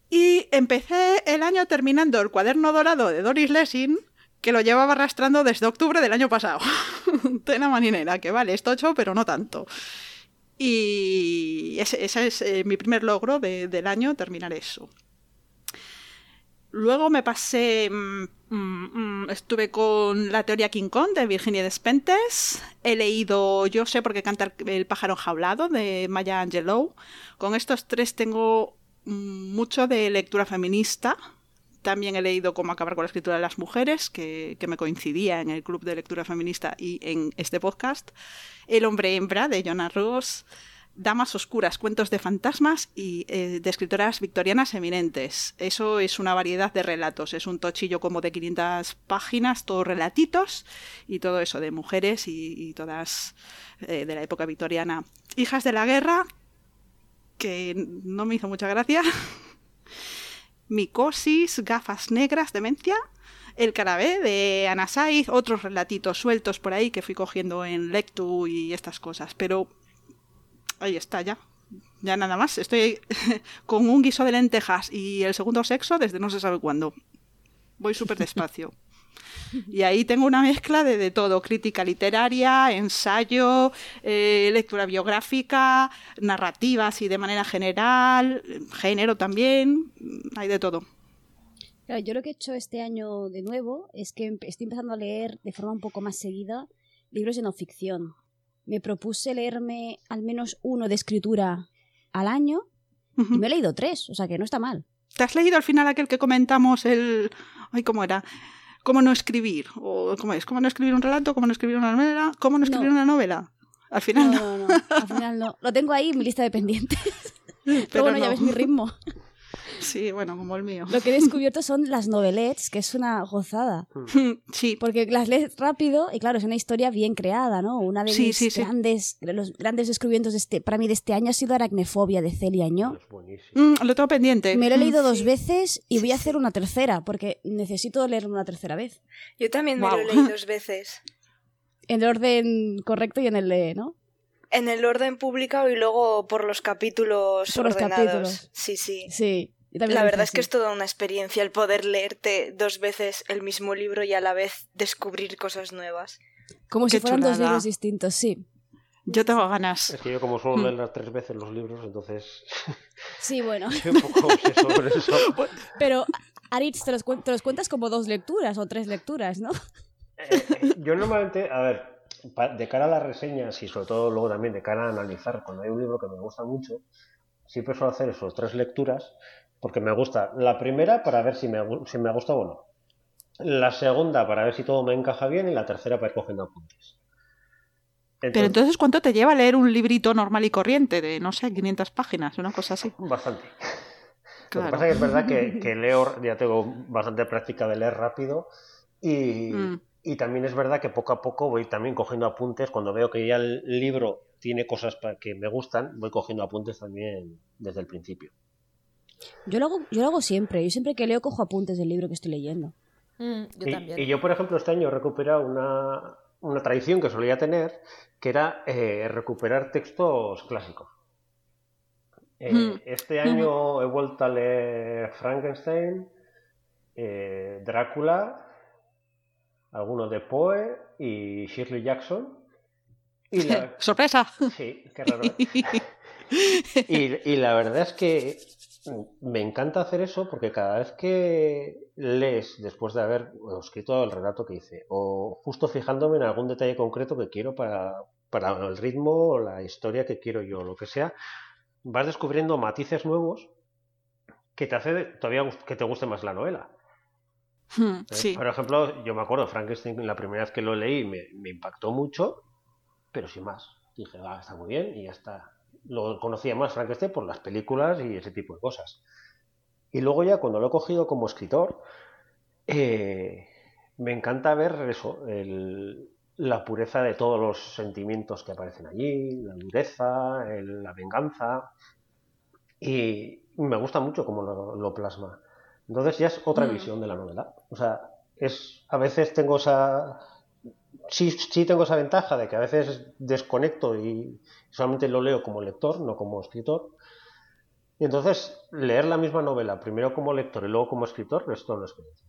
Y empecé el año terminando el cuaderno dorado de Doris Lessing, que lo llevaba arrastrando desde octubre del año pasado. <laughs> Tena maninera, que vale, es tocho, pero no tanto. Y ese, ese es eh, mi primer logro de- del año, terminar eso. Luego me pasé, mm, mm, mm, estuve con la teoría King Kong de Virginia Despentes. He leído Yo sé por qué canta el, pájaro enjaulado de Maya Angelou. Con estos tres tengo mucho de lectura feminista. También he leído Cómo acabar con la escritura de las mujeres, que, que me coincidía en el club de lectura feminista y en este podcast. El hombre hembra de Jonah Ross. Damas Oscuras, cuentos de fantasmas y eh, de escritoras victorianas eminentes. Eso es una variedad de relatos. Es un tochillo como de 500 páginas, todos relatitos y todo eso de mujeres y, todas eh, de la época victoriana. Hijas de la guerra, que no me hizo mucha gracia. <laughs> Micosis, gafas negras, demencia. El carabé de Ana Saiz, otros relatitos sueltos por ahí que fui cogiendo en Lectu y estas cosas. Pero ahí está ya. Ya nada más. Estoy <laughs> con un guiso de lentejas y el segundo sexo desde no se sabe cuándo. Voy súper despacio. <laughs> Y ahí tengo una mezcla de, de todo, crítica literaria, ensayo, eh, lectura biográfica, narrativas y de manera general, género también, hay de todo. Claro, yo lo que he hecho este año de nuevo es que estoy empezando a leer de forma un poco más seguida libros de no ficción. Me propuse leerme al menos uno de escritura al año y me he leído tres, o sea que no está mal. ¿Te has leído al final aquel que comentamos el... Ay, ¿cómo era? ¿Cómo no escribir? ¿O cómo es? ¿Cómo no escribir un relato? ¿Cómo no escribir una novela? ¿Cómo no escribir No. una novela? Al final no. No, no, no, al final no. Lo tengo ahí en mi lista de pendientes. <laughs> Pero, Pero bueno, ya ves mi ritmo. <laughs> Sí, bueno, como el mío. Lo que he descubierto <laughs> son las novelets, que es una gozada. Sí, Porque las lees rápido y claro, es una historia bien creada, ¿no? Una de Sí, mis sí, sí. grandes, de los grandes descubrimientos de este, para mí de este año ha sido Aracnefobia de Celia Añó. Es buenísimo. Mm, lo tengo pendiente. Me lo he Mm, leído dos sí. veces y voy a hacer una tercera, porque necesito leerlo una tercera vez. Yo también me Guau. lo leí <laughs> dos veces. En el orden correcto y en el de, ¿no? En el orden publicado y luego por los capítulos Por los ordenados. capítulos. Sí, sí. Sí. La verdad es que es toda una experiencia el poder leerte dos veces el mismo libro y a la vez descubrir cosas nuevas. Como si Qué fueran dos libros distintos, sí. Yo tengo ganas. Es que yo como suelo Mm. leer las tres veces los libros, entonces <laughs> Sí, bueno. <laughs> soy un poco obseso <laughs> por eso. Pero, Aritz, te los, te los cuentas como dos lecturas o tres lecturas, ¿no? Eh, eh, yo normalmente, a ver, de cara a las reseñas y sobre todo luego también de cara a analizar cuando hay un libro que me gusta mucho, siempre suelo hacer esos tres lecturas porque me gusta la primera para ver si me, si me ha gustado o no. La segunda para ver si todo me encaja bien y la tercera para ir cogiendo apuntes. Pero entonces, ¿cuánto te lleva leer un librito normal y corriente de, no sé, 500 páginas, una cosa así? Bastante. Lo Claro. que pasa es que es verdad que, <laughs> que leo, ya tengo bastante práctica de leer rápido y, Mm. y también es verdad que poco a poco voy también cogiendo apuntes. Cuando veo que ya el libro tiene cosas que me gustan, voy cogiendo apuntes también desde el principio. Yo lo hago, yo lo hago siempre. Yo siempre que leo cojo apuntes del libro que estoy leyendo. Mm, yo y, también. y yo, por ejemplo, este año he recuperado una, una tradición que solía tener, que era eh, recuperar textos clásicos. Eh, Mm. Este año he vuelto a leer Frankenstein, eh, Drácula, algunos de Poe y Shirley Jackson. Y la... <laughs> ¡Sorpresa! Sí, qué raro. <laughs> Y, y la verdad es que me encanta hacer eso porque cada vez que lees, después de haber escrito el relato que hice, o justo fijándome en algún detalle concreto que quiero para, para el ritmo o la historia que quiero yo, lo que sea, vas descubriendo matices nuevos que te hace todavía que te guste más la novela. Mm, ¿eh? Sí. Por ejemplo, yo me acuerdo, Frankenstein, la primera vez que lo leí me, me impactó mucho, pero sin más. Dije, va, está muy bien y ya está. Lo conocía más Frankenstein por las películas y ese tipo de cosas. Y luego ya cuando lo he cogido como escritor, eh, me encanta ver eso, el- la pureza de todos los sentimientos que aparecen allí, la dureza, el- la venganza. Y me gusta mucho cómo lo, lo plasma. Entonces ya es otra Mm. visión de la novela. O sea, es a veces tengo esa sí, sí tengo esa ventaja de que a veces desconecto y solamente lo leo como lector, no como escritor. Y entonces leer la misma novela, primero como lector y luego como escritor, es toda una experiencia.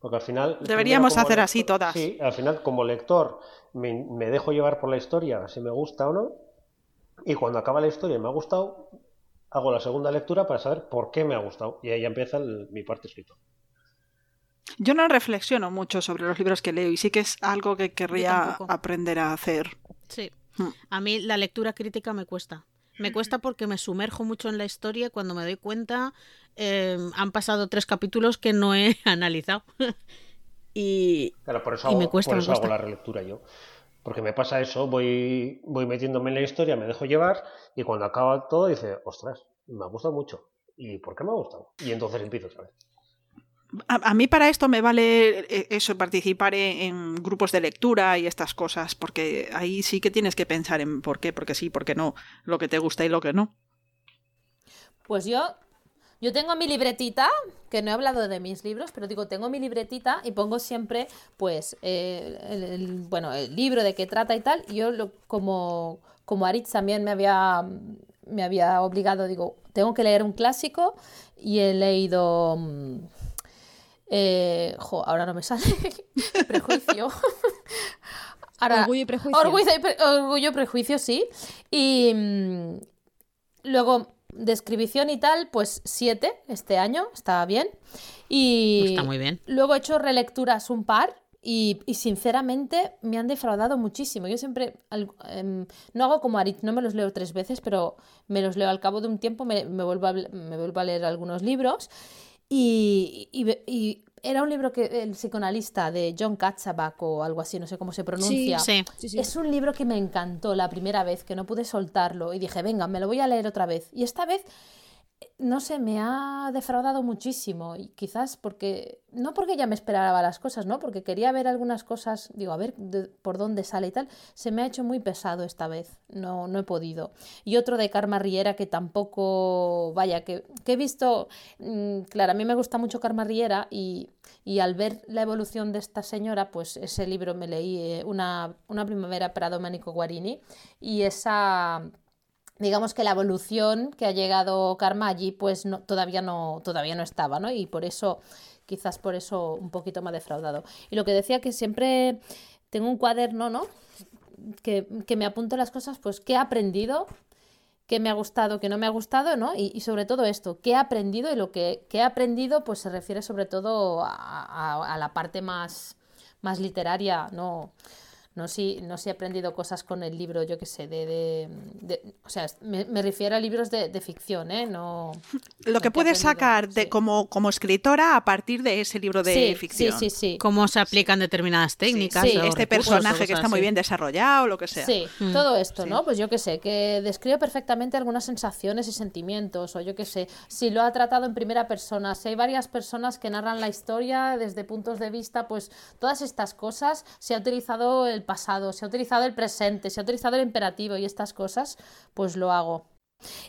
Porque al final... Deberíamos hacer así todas. Sí, al final como lector me, me dejo llevar por la historia, si me gusta o no. Y cuando acaba la historia y me ha gustado, hago la segunda lectura para saber por qué me ha gustado. Y ahí empieza el- mi parte escritor. Yo no reflexiono mucho sobre los libros que leo y sí que es algo que querría aprender a hacer. Sí. Mm. A mí la lectura crítica me cuesta. Me cuesta porque me sumerjo mucho en la historia. Cuando me doy cuenta, eh, han pasado tres capítulos que no he <laughs> analizado. <laughs> y Claro, por eso Y hago, me cuesta, por me eso hago la relectura yo. Porque me pasa eso, voy, voy metiéndome en la historia, me dejo llevar y cuando acaba todo dice, ostras, me ha gustado mucho. ¿Y por qué me ha gustado? Y entonces empiezo otra vez. A, mí para esto me vale eh, eso, participar en, grupos de lectura y estas cosas, porque ahí sí que tienes que pensar en por qué, porque sí, por qué no, lo que te gusta y lo que no. Pues yo, yo tengo mi libretita, que no he hablado de mis libros, pero digo, tengo mi libretita y pongo siempre, pues, eh, el, el- bueno, el libro de qué trata y tal. Y yo, lo, como, como Aritz también me había, me había obligado, digo, tengo que leer un clásico y he leído mm, Eh, jo, ahora no me sale. <laughs> Prejuicio. <laughs> Ahora, Orgullo y prejuicio. Orgullo y, pre- orgullo y prejuicio, sí. Y mm, luego, descripción y tal, pues siete este año, está bien. Y Está muy bien. luego he hecho relecturas un par y, y sinceramente me han defraudado muchísimo. Yo siempre al- em, no hago como Arit, no me los leo tres veces, pero me los leo al cabo de un tiempo, me, me vuelvo, a, me vuelvo a leer algunos libros. Y, y- y era un libro que el psicoanalista de John Katzabak o algo así, no sé cómo se pronuncia. Sí. Sí, sí. Es un libro que me encantó la primera vez, que no pude soltarlo y dije, venga, me lo voy a leer otra vez. Y esta vez, no sé, me ha defraudado muchísimo. Y quizás porque, no porque ya me esperaba las cosas, ¿no? Porque quería ver algunas cosas, digo, a ver de- por dónde sale y tal. Se me ha hecho muy pesado esta vez, no, no he podido. Y otro de Karma Riera que tampoco, vaya, que, que he visto, mm, claro, a mí me gusta mucho Karma Riera y, y al ver la evolución de esta señora, pues ese libro me leí, eh, una, una primavera para Domenico Guarini, y esa digamos que la evolución que ha llegado Karma allí pues no, todavía no todavía no estaba no y por eso quizás por eso un poquito ha defraudado. Y lo que decía que siempre tengo un cuaderno no que, que me apunto las cosas pues qué he aprendido qué me ha gustado qué no me ha gustado no y, sobre todo esto qué he aprendido y lo que, he aprendido pues se refiere sobre todo a- a la parte más más literaria no no si, no si he aprendido cosas con el libro, yo qué sé, de, de- de- o sea, me, me refiero a libros de, de ficción, ¿eh? No... Lo no que puedes sacar de, sí. como, como escritora a partir de ese libro de sí, ficción. Sí, sí, sí. Cómo se aplican determinadas técnicas. sí, o Este recursos, personaje que está muy bien desarrollado, lo que sea. Sí, Mm. todo esto, Sí. ¿no? Pues yo qué sé, que describe perfectamente algunas sensaciones y sentimientos, o yo qué sé, si lo ha tratado en primera persona, si hay varias personas que narran la historia desde puntos de vista, pues todas estas cosas, se ha utilizado el pasado, se ha utilizado el presente, se ha utilizado el imperativo y estas cosas, pues lo hago.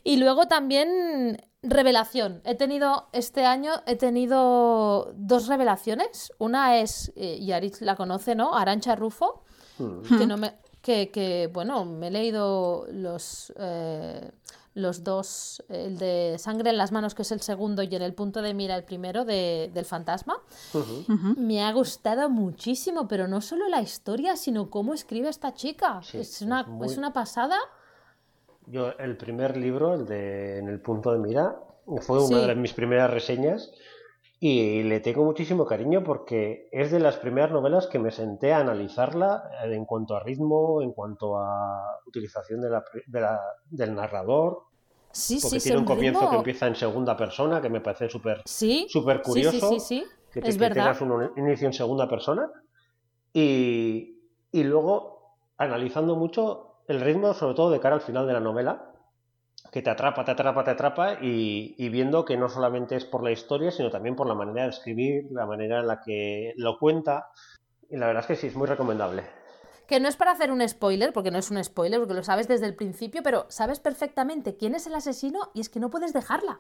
Y luego también revelación. He tenido, este año he tenido dos revelaciones. Una es, eh, y Aritz la conoce, ¿no? Arancha Rufo, que no me que, que, bueno me he leído los eh, los dos el de sangre en las manos que es el segundo y en el punto de mira el primero de- del fantasma Ujú. me ha gustado muchísimo pero no solo la historia sino cómo escribe esta chica Sí, es es una muy- es una pasada Yo, el primer libro, el de En el punto de mira, fue una Sí. de mis primeras reseñas y le tengo muchísimo cariño porque es de las primeras novelas que me senté a analizarla eh, en cuanto a ritmo, en cuanto a utilización de la, de la- del narrador, sí porque sí tiene un comienzo ritmo- que empieza en segunda persona, que me parece súper sí súper sí, curioso. sí sí que, te- es que verdad tengas un inicio en segunda persona y, y luego analizando mucho el ritmo, sobre todo de cara al final de la novela, que te atrapa, te atrapa, te atrapa y, y viendo que no solamente es por la historia, sino también por la manera de escribir, la manera en la que lo cuenta. Y la verdad es que sí, es muy recomendable. Que no es para hacer un spoiler, porque no es un spoiler, porque lo sabes desde el principio, pero sabes perfectamente quién es el asesino y es que no puedes dejarla.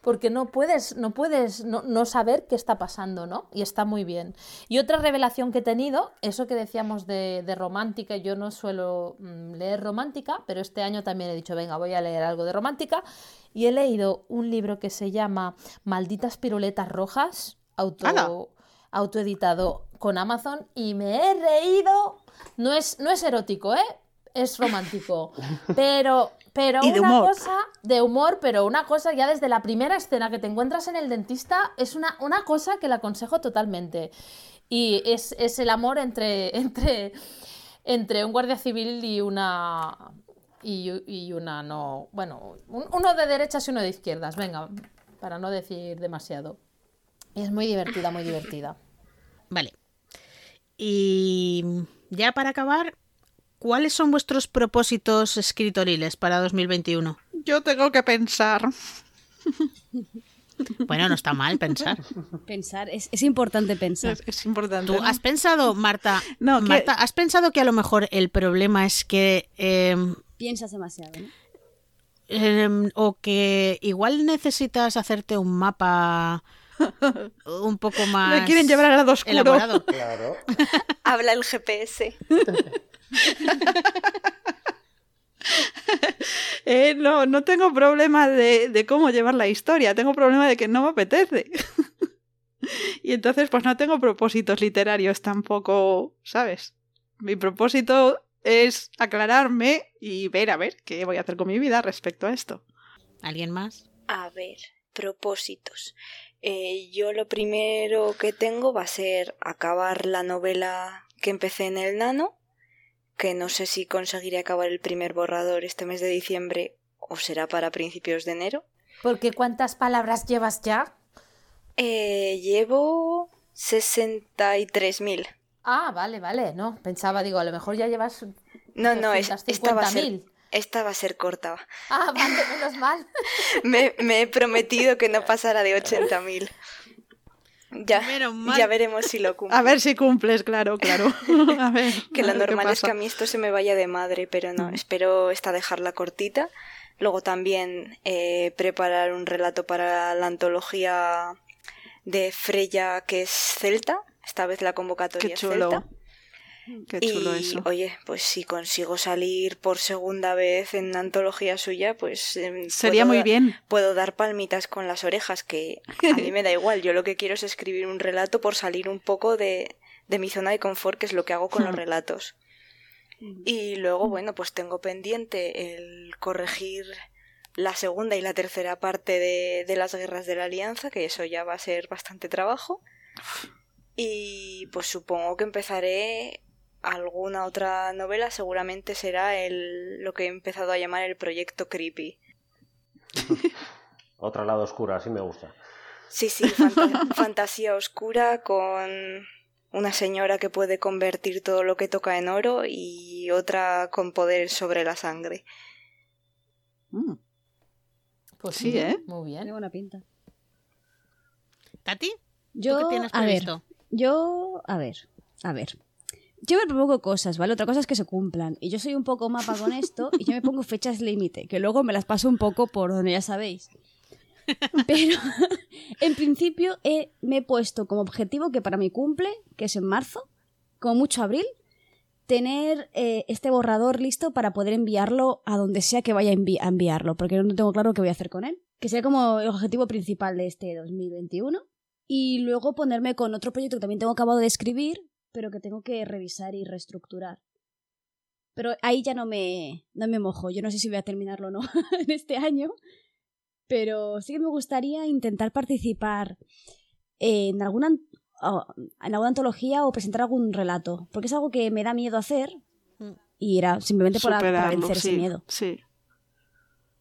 Porque no puedes, no puedes no, no saber qué está pasando, ¿no? Y está muy bien. Y otra revelación que he tenido, eso que decíamos de, de romántica, yo no suelo mm, leer romántica, pero este año también he dicho, venga, voy a leer algo de romántica. Y he leído un libro que se llama Malditas piruletas rojas, auto, autoeditado con Amazon, y me he reído. No es, no es erótico, ¿eh? Es romántico. <laughs> Pero, pero Y de una humor. cosa de humor, pero una cosa ya desde la primera escena que te encuentras en el dentista es una, una cosa que le aconsejo totalmente. Y es, es el amor entre, <laughs> entre, entre un guardia civil y una. Y, y una no. Bueno, un- uno de derechas y uno de izquierdas, venga, para no decir demasiado. Y es muy divertida, muy divertida. Vale. Y ya para acabar, ¿cuáles son vuestros propósitos escritoriles para 2021? Yo tengo que pensar. Bueno, no está mal pensar. Pensar, es, es importante pensar. Es, es importante. ¿Tú ¿no? has pensado, Marta? No, que- Marta, ¿has pensado que a lo mejor el problema es que em, Piensas demasiado, ¿no? em, o que igual necesitas hacerte un mapa un poco más <laughs> Me quieren llevar al lado oscuro. elaborado? <laughs> Claro. Habla el GPS. <laughs> Eh, no, no tengo problema de, de cómo llevar la historia, tengo problema de que no me apetece. y entonces pues no tengo propósitos literarios tampoco, ¿sabes? Mi propósito es aclararme y ver a ver qué voy a hacer con mi vida respecto a esto. ¿Alguien más? A ver, propósitos. Eh, yo lo primero que tengo va a ser acabar la novela que empecé en el nano, que no sé si conseguiré acabar el primer borrador este mes de diciembre o será para principios de enero. Porque ¿cuántas palabras llevas ya? Eh, llevo 63.000. Ah, vale, vale, no, pensaba, digo, a lo mejor ya llevas No, no, es, esta, va a ser, 250.000. esta va a ser corta. Ah, vale, menos mal. <laughs> Me, me he prometido que no pasara de 80.000. Ya, Menos mal. ya veremos si lo cumplo. A ver si cumples, claro, claro. <laughs> A ver. Que a lo ver normal es que a mí esto se me vaya de madre, pero no, Mm. espero esta dejarla cortita. Luego también eh, preparar un relato para la antología de Freya que es celta. Esta vez la convocatoria Qué es celta. Qué chulo y eso. oye, pues si consigo salir por segunda vez en una antología suya, pues em, Sería muy bien. Puedo dar palmitas con las orejas, que a mí me da igual. Yo lo que quiero es escribir un relato por salir un poco de, de mi zona de confort, que es lo que hago con los <laughs> relatos. Y luego, bueno, pues tengo pendiente el corregir la segunda y la tercera parte de, de las guerras de la alianza, que eso ya va a ser bastante trabajo. Y pues supongo que empezaré alguna otra novela, seguramente será el, lo que he empezado a llamar el proyecto Creepy. <laughs> Otro lado oscuro, así me gusta. Sí, sí, fanta- <laughs> fantasía oscura con una señora que puede convertir todo lo que toca en oro y otra con poder sobre la sangre. Mm. Pues Sí, ¿eh? Muy Tiene bien. buena pinta. ¿Tati? ¿Tú Yo, qué tienes a ver, previsto? yo, a ver, a ver. Yo me propongo cosas, ¿vale? Otra cosa es que se cumplan. Y yo soy un poco mapa con esto y yo me pongo fechas límite, que luego me las paso un poco por donde ya sabéis. Pero <laughs> en principio he- me he puesto como objetivo que para mi cumple, que es en marzo, como mucho abril, tener eh, este borrador listo para poder enviarlo a donde sea que vaya a, envi- a enviarlo, porque no tengo claro qué voy a hacer con él. Que sea como el objetivo principal de este 2021. Y luego ponerme con otro proyecto que también tengo acabado de escribir, pero que tengo que revisar y reestructurar. Pero ahí ya no me, no me mojo. Yo no sé si voy a terminarlo o no <laughs> en este año. Pero sí que me gustaría intentar participar en alguna, en alguna antología o presentar algún relato. Porque es algo que me da miedo hacer. Mm. Y era simplemente para, para vencer ese sí, miedo. Sí.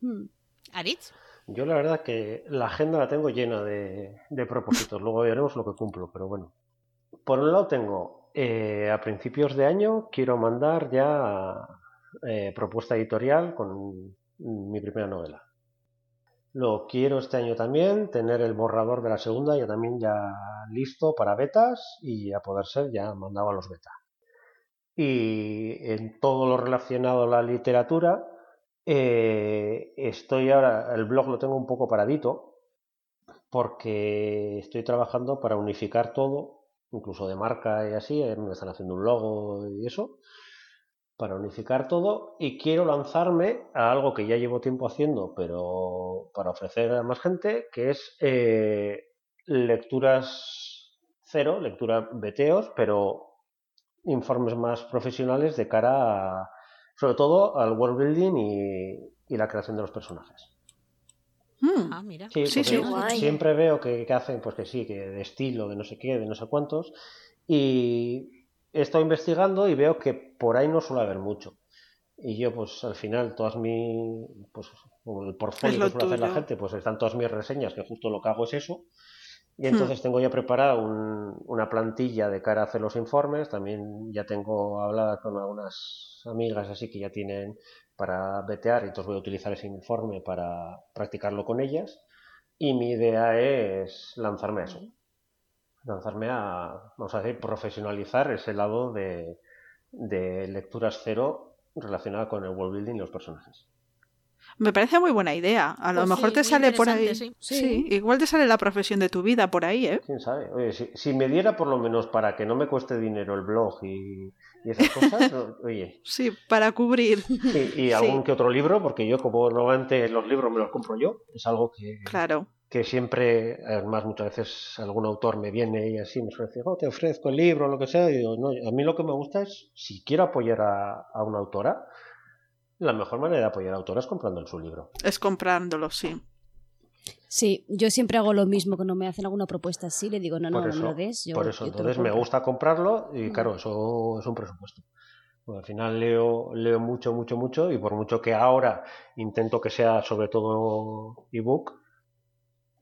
Mm. ¿Aritz? Yo la verdad que la agenda la tengo llena de, de propósitos. Luego veremos lo que cumplo, pero bueno. Por un lado tengo, eh, a principios de año quiero mandar ya eh, propuesta editorial con mi primera novela. Lo quiero este año también tener el borrador de la segunda ya también ya listo para betas y a poder ser ya mandado a los beta. Y en todo lo relacionado a la literatura, eh, estoy ahora, el blog lo tengo un poco paradito porque estoy trabajando para unificar todo, incluso de marca y así, eh, me están haciendo un logo y eso, para unificar todo y quiero lanzarme a algo que ya llevo tiempo haciendo, pero para ofrecer a más gente, que es eh, lecturas cero, lectura beteos, pero informes más profesionales de cara a, sobre todo al world building y la creación de los personajes. Mm. Ah, mira. Sí, Sí, sí. Siempre veo que, que hacen, pues que sí, que de estilo, de no sé qué, de no sé cuántos, y he estado investigando y veo que por ahí no suele haber mucho. Y yo, pues al final, todas mi, pues el portfolio que suele hacer la gente, pues están todas mis reseñas, que justo lo que hago es eso. Y Hmm. entonces tengo ya preparada un- una plantilla de cara a hacer los informes. También ya tengo hablada con algunas amigas así que ya tienen para y entonces voy a utilizar ese informe para practicarlo con ellas. Y mi idea es lanzarme a eso. Lanzarme a, vamos a decir, profesionalizar ese lado de, de lecturas cero relacionada con el world building y los personajes. Me parece muy buena idea. A lo Pues mejor sí, te sale por ahí. interesante, Sí. sí. igual te sale la profesión de tu vida por ahí, ¿eh? ¿Quién sabe? Oye, si, si me diera por lo menos para que no me cueste dinero el blog y, y esas cosas, <laughs> no- oye, Sí, para cubrir. y, y algún que otro libro, porque yo como normalmente los libros me los compro yo, es algo que, Claro. que siempre, además muchas veces algún autor me viene y así me suele decir, oh, te ofrezco el libro, lo que sea, y digo, no, a mí lo que me gusta es, si quiero apoyar a, a una autora, la mejor manera de apoyar a autoras es comprando su libro. Es comprándolo, sí. Sí, yo siempre hago lo mismo cuando me hacen alguna propuesta así, le digo, no, no, no me lo des. Yo, por eso yo entonces me gusta comprarlo y Mm. claro, eso es un presupuesto. Bueno, al final leo, leo mucho, mucho, mucho y por mucho que ahora intento que sea sobre todo ebook,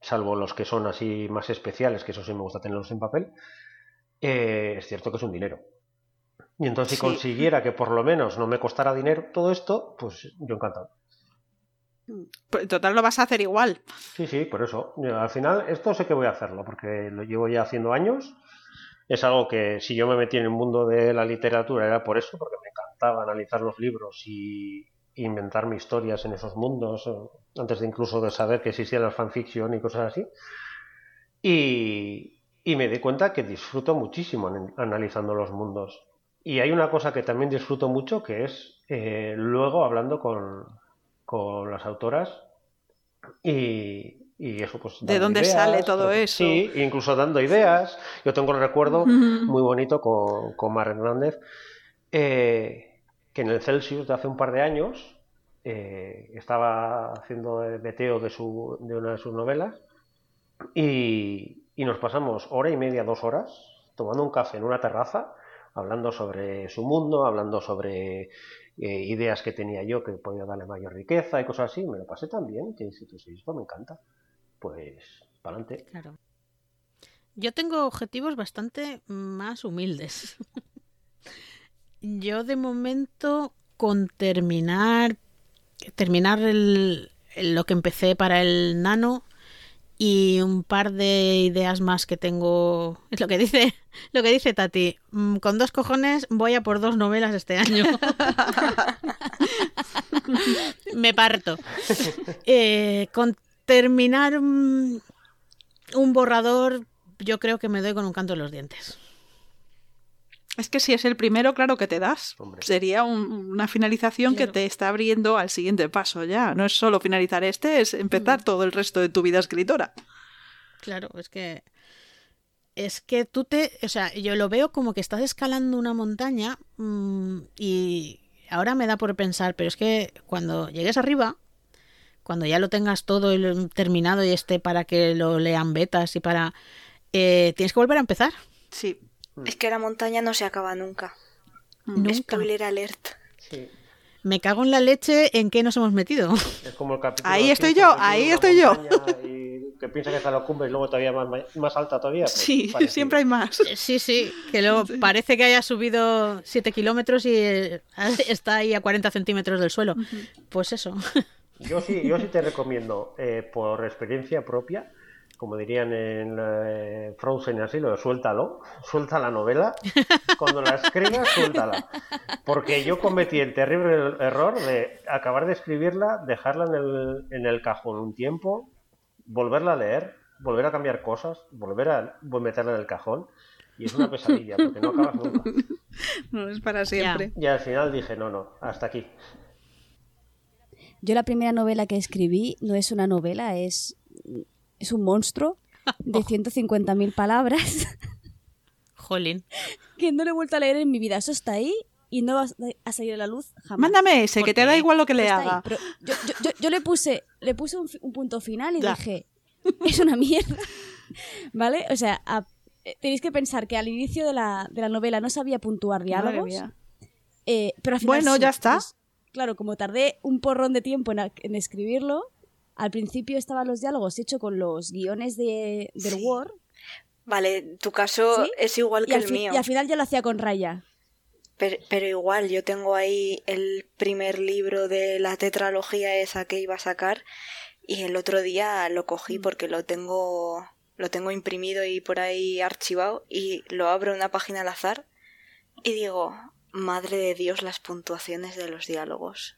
salvo los que son así más especiales, que eso sí me gusta tenerlos en papel, eh, es cierto que es un dinero. Y entonces si Sí. consiguiera que por lo menos no me costara dinero todo esto, pues yo encantado. Pues, total lo vas a hacer igual. Sí, sí, por eso. Al final, esto sé que voy a hacerlo, porque lo llevo ya haciendo años. Es algo que si yo me metí en el mundo de la literatura era por eso, porque me encantaba analizar los libros y inventarme historias en esos mundos, antes de incluso de saber que existían las fanfiction y cosas así. Y, y me di cuenta que disfruto muchísimo en- analizando los mundos. Y hay una cosa que también disfruto mucho, que es eh, luego hablando con, con las autoras y, y eso pues ¿De dónde ideas, sale todo pero- eso? Sí, incluso dando ideas. Yo tengo un recuerdo muy bonito con, con Mar Hernández, eh, que en el Celsius de hace un par de años eh, estaba haciendo el veteo de, su, de una de sus novelas y, y nos pasamos hora y media, dos horas, tomando un café en una terraza, hablando sobre su mundo, hablando sobre eh, ideas que tenía yo que podía darle mayor riqueza y cosas así. Me lo pasé tan bien que dije, "Pues esto me encanta. Pues, para adelante. Claro. Yo tengo objetivos bastante más humildes. <laughs> Yo de momento con terminar terminar lo que empecé para el nano y un par de ideas más que tengo. Es lo que dice <laughs> lo que dice Tati. Mm, con dos cojones voy a por dos novelas este año. <laughs> Me parto. Eh, con terminar mm, un borrador yo creo que me doy con un canto en los dientes Es que si es el primero, claro que te das. Hombre. Sería un- una finalización Claro. que te está abriendo al siguiente paso ya. No es solo finalizar este, es empezar todo el resto de tu vida escritora. Claro, es que. Es que tú te. O sea, yo lo veo como que estás escalando una montaña mm, y ahora me da por pensar, pero es que cuando llegues arriba, cuando ya lo tengas todo y lo- terminado y esté para que lo lean betas y para. eh, tienes que volver a empezar. Sí. Es que la montaña no se acaba nunca. Nunca. Spoiler alert. Sí. Me cago en la leche en qué nos hemos metido. Es como el capítulo Ahí estoy 15 yo, ahí estoy yo. y que piensa que está en la cumbre y luego todavía más, más alta todavía. pues, Sí, parecido. siempre hay más. Sí, sí, que luego parece que haya subido 7 kilómetros y eh, <laughs> está ahí a 40 centímetros del suelo. Pues eso. Yo sí, yo sí te recomiendo, eh, por experiencia propia, como dirían en eh, Frozen y así, lo de suéltalo, suelta la novela, cuando la escribas, suéltala. Porque yo cometí el terrible error de acabar de escribirla, dejarla en el, en el cajón un tiempo, volverla a leer, volver a cambiar cosas, volver a meterla en el cajón, y es una pesadilla, porque no acabas nunca. No es para siempre. Y al final dije, no, no, hasta aquí. Yo la primera novela que escribí no es una novela, es, es un monstruo de <laughs> 150.000 palabras Jolín. que no lo he vuelto a leer en mi vida. Eso está ahí y no va a salir a la luz jamás. Mándame ese, ¿Por que te da igual lo que le haga. pero yo, yo- yo- yo le puse, le puse un, punto final y Ya. dije, es una mierda. <laughs> ¿Vale? O sea, a- eh, tenéis que pensar que al inicio de la, de la novela no sabía puntuar diálogos. eh, pero al final Bueno, sí. ya está. Entonces, claro, como tardé un porrón de tiempo en escribirlo, al principio estaban los diálogos hechos con los guiones de, del Sí. Word Vale, tu caso ¿Sí? es igual y que el mío. y al final yo lo hacía con raya. Pero, pero igual, yo tengo ahí el primer libro de la tetralogía esa que iba a sacar y el otro día lo Mm. cogí porque lo tengo lo tengo imprimido y por ahí archivado y lo abro en una página al azar y digo, madre de Dios, las puntuaciones de los diálogos.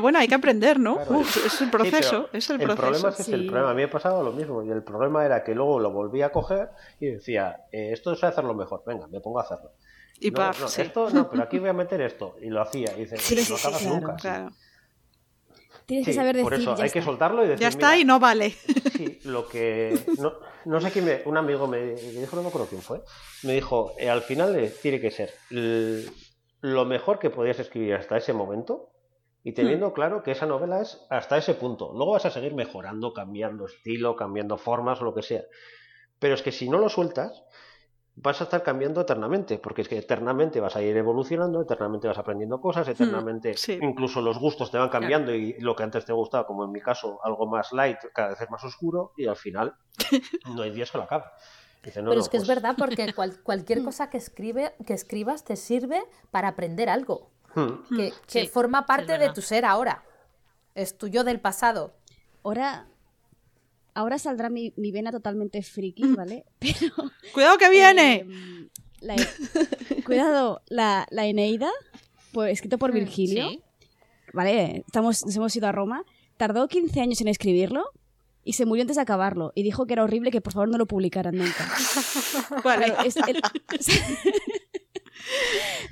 Bueno, hay que aprender, ¿no? Claro. Uf, es el proceso, es el, el proceso. problema es ese, el sí. problema. A mí me pasaba lo mismo. Y el problema era que luego lo volví a coger y decía, eh, esto es hacerlo mejor. Venga, me pongo a hacerlo. Y no, paf, no, sí. esto no, pero aquí voy a meter esto. Y lo hacía. Y dice, Sí, no acabas claro, nunca. Claro. Tienes que saber decir. por eso ya hay que está. soltarlo y decir, Ya está "Mira, y no vale. Sí, lo que. No, no sé quién me. Un amigo me, dijo, no me acuerdo quién fue. Me dijo, eh, al final eh, tiene que ser lo mejor que podías escribir hasta ese momento y teniendo claro que esa novela es hasta ese punto. Luego vas a seguir mejorando, cambiando estilo, cambiando formas o lo que sea. Pero es que si no lo sueltas, vas a estar cambiando eternamente, porque es que eternamente vas a ir evolucionando, eternamente vas aprendiendo cosas, eternamente sí. incluso los gustos te van cambiando y lo que antes te gustaba, como en mi caso, algo más light, cada vez es más oscuro y al final <laughs> no hay día que lo acabe. Dice, no, Pero no, es que es pues, verdad, porque <laughs> cual- cualquier cosa que, escribe, que escribas te sirve para aprender algo, hmm, que, que Sí, forma sí, es parte de tu ser ahora. Es tuyo del pasado. Ahora, ahora saldrá mi, mi vena totalmente friki, ¿vale? <laughs> Pero. ¡Cuidado que viene! em, la- <laughs> cuidado, la, la Eneida, por- escrito por Virgilio, Sí. ¿vale? Estamos, nos hemos ido a Roma. Tardó 15 años en escribirlo y se murió antes de acabarlo. Y dijo que era horrible que por favor no lo publicaran nunca. <laughs> Vale. Claro, es- el-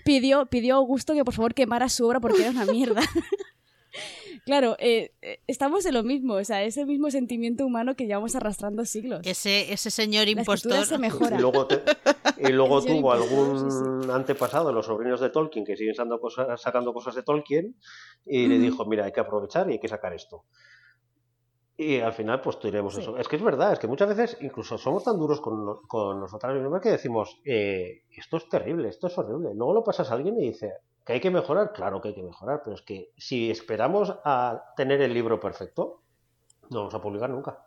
pidió, pidió a Augusto que por favor quemara su obra porque era una mierda. <laughs> claro, eh, eh, estamos en lo mismo, o sea, es el mismo sentimiento humano que llevamos arrastrando siglos. Ese, ese señor La impostor. se mejora. Y luego, te- y <laughs> luego Es el tuvo algún antepasado, los sobrinos de Tolkien, que siguen sacando cosas, sacando cosas de Tolkien, y le dijo, mira, hay que aprovechar y hay que sacar esto. Y al final, pues diremos Sí. eso. Es que es verdad, es que muchas veces incluso somos tan duros con, con nosotras mismas que decimos, eh, esto es terrible, esto es horrible. Luego lo pasas a alguien y dice, que hay que mejorar, claro que hay que mejorar, pero es que si esperamos a tener el libro perfecto, no vamos a publicar nunca.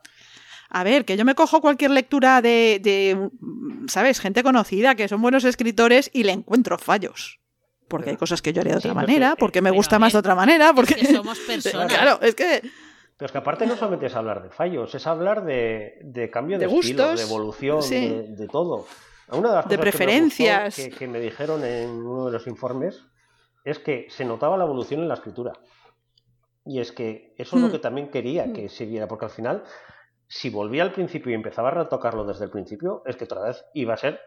A ver, que yo me cojo cualquier lectura de, de, ¿sabes? Gente conocida, que son buenos escritores y le encuentro fallos. Porque hay cosas que yo haría de Sí, otra manera, que- porque me gusta más de otra manera, porque... Es que somos <laughs> personas. Claro, es que... Pero es que aparte no solamente es hablar de fallos, es hablar de, de cambio de, De estilo, gustos, de evolución, sí. de, de todo. Una de las cosas que me gustó. Que, que me dijeron en uno de los informes es que se notaba la evolución en la escritura. Y es que eso es lo Hmm. que también quería que se viera, porque al final, si volvía al principio y empezaba a retocarlo desde el principio, es que otra vez iba a ser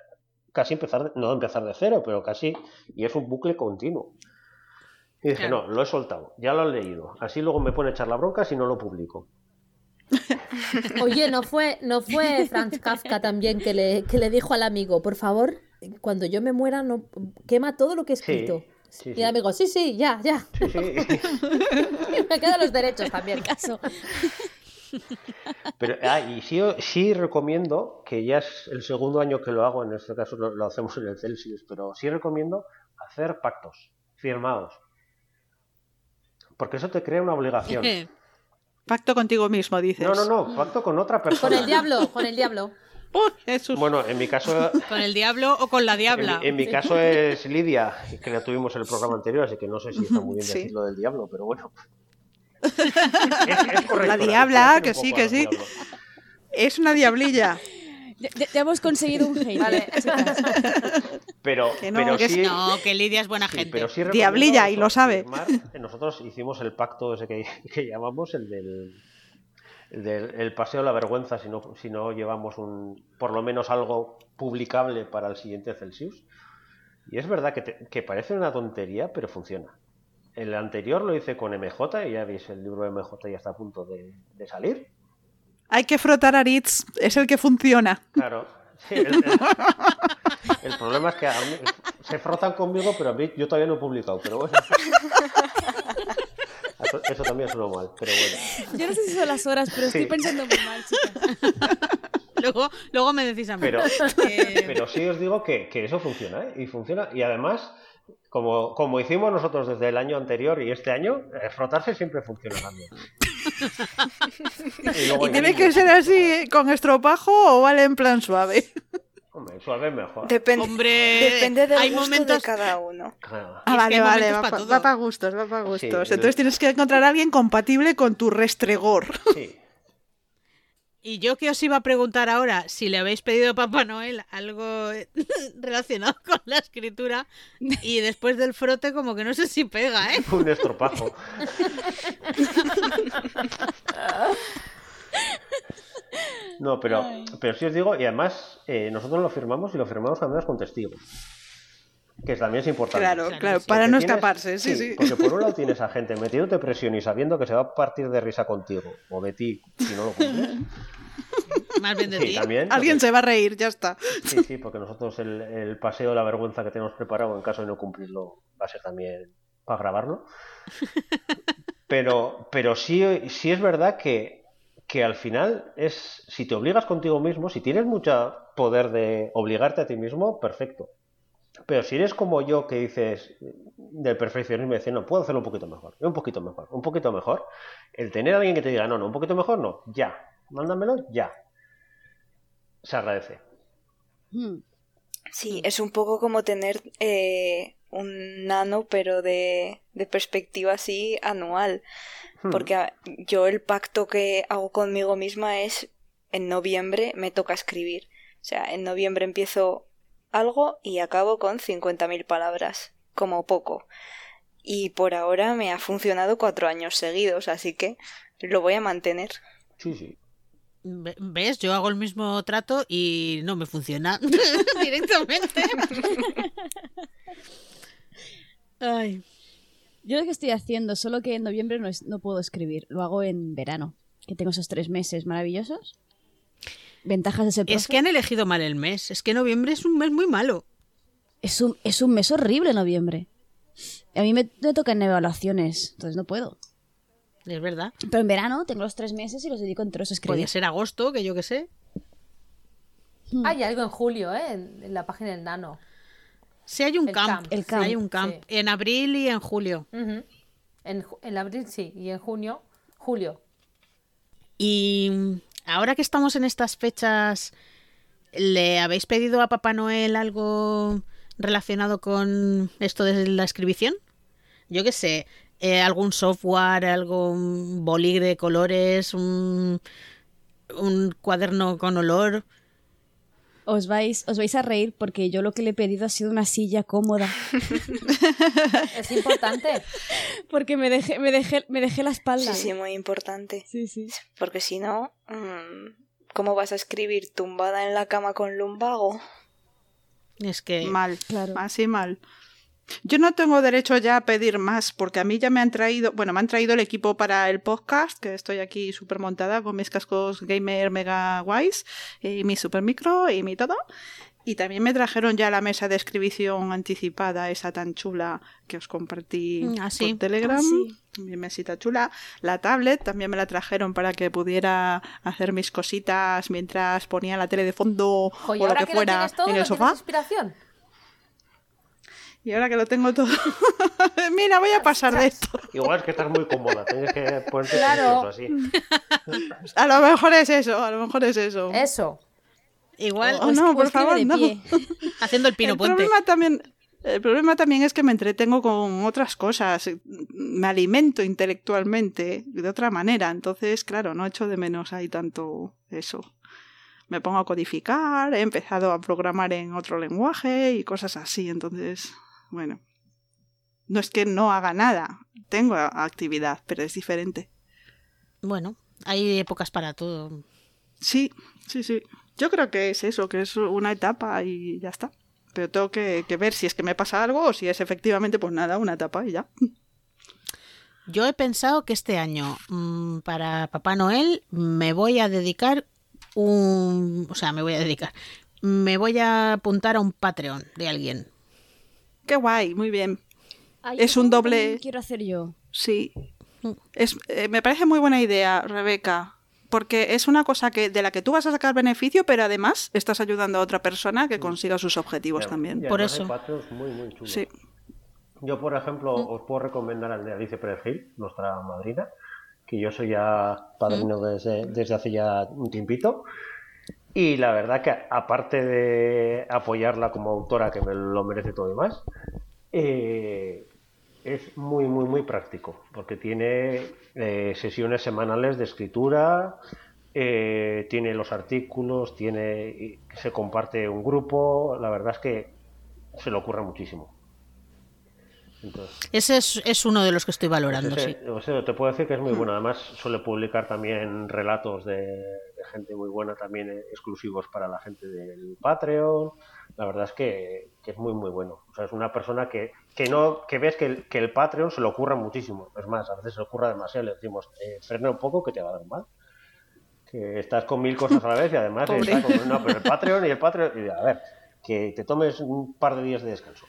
casi empezar, de- no empezar de cero, pero casi, y es un bucle continuo. Y dije, Claro. no, lo he soltado, ya lo he leído. Así luego me pone a echar la bronca si no lo publico. <laughs> Oye, ¿no fue, no fue Franz Kafka también que le, que le dijo al amigo, por favor, cuando yo me muera, no quema todo lo que he escrito? sí, y sí. el amigo, sí, sí, ya, ya. Sí, sí. <laughs> me quedan los derechos también. Caso. Pero, ah, y sí, sí recomiendo, que ya es el segundo año que lo hago, en este caso lo, lo hacemos en el Celsius, pero sí recomiendo hacer pactos firmados. Porque eso te crea una obligación. Pacto contigo mismo, dices. No, no, no, pacto con otra Con persona. el diablo, <laughs> con el diablo. ¡Oh, Jesús! Bueno, en mi caso, ¿Con el diablo o con la diabla? en mi caso es Lidia, que la tuvimos en el programa anterior, así que no sé si está muy bien Sí. decirlo del diablo, pero bueno. <laughs> Es, es correcto, La diabla, que sí, que sí. diablo. Es una diablilla. Ya, ya- hemos conseguido un hate. Vale. <laughs> chicas. Pero, Que no, pero que sí, No, que Lidia es buena Sí, gente. pero sí recomiendo Diablilla, y lo sabe. firmar. Nosotros hicimos el pacto ese que, <laughs> que llamamos el del, el del el paseo de la vergüenza si no, si no llevamos un por lo menos algo publicable para el siguiente Celsius. Y es verdad que, te- que parece una tontería, pero funciona. El anterior lo hice con MJ y ya veis, el libro de MJ ya está a punto de, de salir. Hay que frotar a Ritz, es el que funciona. Claro. Sí, el, el- el problema es que a mí- se frotan conmigo, pero a mí yo todavía no he publicado, pero bueno. Eso, eso también suena mal, pero bueno. Yo no sé si son las horas, pero estoy pensando muy mal, chicas. Luego, luego me decís a mí. Pero, Eh, pero sí os digo que, que eso funciona, ¿eh? Y funciona. Y además, como, como hicimos nosotros desde el año anterior y este año, eh, frotarse siempre funciona también. <laughs> Y, luego ¿Y hay tiene que ser así con estropajo o vale en plan suave? Hombre, suave es mejor. Depende, Hombre, depende del hay gusto momentos- de cada uno. Ah, que vale, vale, va para gustos, va para gustos. Sí, el- Entonces tienes que encontrar a alguien compatible con tu restregor. Sí. Y yo que os iba a preguntar ahora si le habéis pedido a Papá Noel algo <laughs> relacionado con la escritura y después del frote como que no sé si pega, ¿eh? Un estropajo. No, pero, pero sí os digo, y además eh, nosotros lo firmamos y lo firmamos además con testigos. Que también es importante. Claro, Claro, para no tienes- escaparse, sí, sí. Porque por un lado <laughs> tienes a gente metiéndote presión y sabiendo que se va a partir de risa contigo, o de ti, si no lo cumples. Más bien de Sí, ti. también. Alguien porque- se va a reír, ya está. Sí, sí, porque nosotros el, el paseo de la vergüenza que tenemos preparado en caso de no cumplirlo va a ser también para grabarlo. Pero, pero sí, sí es verdad que, que al final es, si te obligas contigo mismo, si tienes mucho poder de obligarte a ti mismo, perfecto. Pero si eres como yo que dices del perfeccionismo y decir, no, puedo hacerlo un poquito mejor, un poquito mejor, un poquito mejor, el tener a alguien que te diga, no, no, un poquito mejor, no, ya, mándamelo, ya, se agradece. Hmm. Sí, es un poco como tener eh, un nano, pero de, de perspectiva así anual. Hmm. Porque a- yo el pacto que hago conmigo misma es en noviembre me toca escribir. O sea, en noviembre empiezo algo y acabo con 50.000 palabras, como poco. Y por ahora me ha funcionado cuatro años seguidos, así que lo voy a mantener. Sí, sí. Ve- ¿Ves? Yo hago el mismo trato y no me funciona <laughs> directamente. Ay, Yo lo que estoy haciendo, solo que en noviembre no, es- no puedo escribir, lo hago en verano, que tengo esos tres meses maravillosos. Ventajas de ser es que han elegido mal el mes. Es que noviembre es un mes muy malo. es un, es un mes horrible noviembre. A mí me, me tocan evaluaciones, entonces no puedo. Es verdad. Pero en verano tengo los tres meses y los dedico enteros a escribir. Podría ser agosto, que yo qué sé. Hay algo en julio, ¿eh? En, en la página del Nano. Sí, hay un El camp. camp. El camp, Hay un camp. sí. En abril y en julio. En, en abril sí, y en junio, julio. Y ahora que estamos en estas fechas, ¿le habéis pedido a Papá Noel algo relacionado con esto de la escribición? Yo qué sé, eh, algún software, algún bolí de colores, un cuaderno con olor. Os vais, os vais a reír porque yo lo que le he pedido ha sido una silla cómoda. <laughs> Es importante. Porque me dejé, me dejé, me dejé la espalda. Sí, sí, muy importante. sí, sí. Porque si no, mm, ¿cómo vas a escribir tumbada en la cama con lumbago? Es que Mal, claro. así mal. Yo no tengo derecho ya a pedir más, porque a mí ya me han traído, bueno, me han traído el equipo para el podcast, que estoy aquí súper montada con mis cascos gamer mega guays, y mi super micro y mi todo. Y también me trajeron ya la mesa de escribición anticipada, esa tan chula que os compartí Mm, ah, sí. por Telegram. Ah, sí. Mi mesita chula. La tablet también me la trajeron para que pudiera hacer mis cositas mientras ponía la tele de fondo o lo que fuera todo, en ¿no el sofá. inspiración? Y ahora que lo tengo todo. <laughs> Mira, voy a pasar de esto. Igual es que estás muy cómoda, tienes que ponerte Claro. así. A lo mejor es eso, a lo mejor es eso. Eso. igual Oh, O es- no, por escribe favor, no. haciendo el pino el puente. problema también. El problema también es que me entretengo con otras cosas, me alimento intelectualmente de otra manera, entonces, claro, no echo de menos ahí tanto eso. Me pongo a codificar, he empezado a programar en otro lenguaje y cosas así, entonces, bueno. No es que no haga nada, tengo actividad, pero es diferente. Bueno, hay épocas para todo. Sí, sí, sí. Yo creo que es eso, que es una etapa y ya está. Pero tengo que, que ver si es que me pasa algo o si es efectivamente, pues nada, una etapa y ya. Yo he pensado que este año, mm, para Papá Noel, me voy a dedicar un... O sea, me voy a dedicar. Me voy a apuntar a un Patreon de alguien. Qué guay, muy bien. Ay, Es un doble- Quiero hacer yo. Sí. Es, eh, me parece muy buena idea, Rebeca. Porque es una cosa que de la que tú vas a sacar beneficio, pero además estás ayudando a otra persona que consiga sus objetivos también. y Por eso. Muy, muy. Sí. Yo, por ejemplo, os puedo recomendar al de Alice Pérez Gil, nuestra madrina, que yo soy ya padrino desde, desde hace ya un tiempito. Y la verdad que, aparte de apoyarla como autora, que me lo merece todo y más, eh, es muy, muy, muy práctico, porque tiene eh, sesiones semanales de escritura, eh, tiene los artículos, tiene se comparte un grupo, la verdad es que se le ocurre muchísimo. ese es, uno de los que estoy valorando, sí. te puedo decir que es muy bueno. Además, suele publicar también relatos de, gente muy buena, también exclusivos para la gente del Patreon. La verdad es que, es muy, muy bueno. O sea, es una persona que, que no que ves que el, que el Patreon se le ocurra muchísimo. Es más, a veces se le ocurra demasiado. Le decimos, eh, frena un poco que te va a dar mal que estás con mil cosas a la vez y además <laughs> con, no, pero el Patreon y el Patreon, y a ver, que te tomes un par de días de descanso.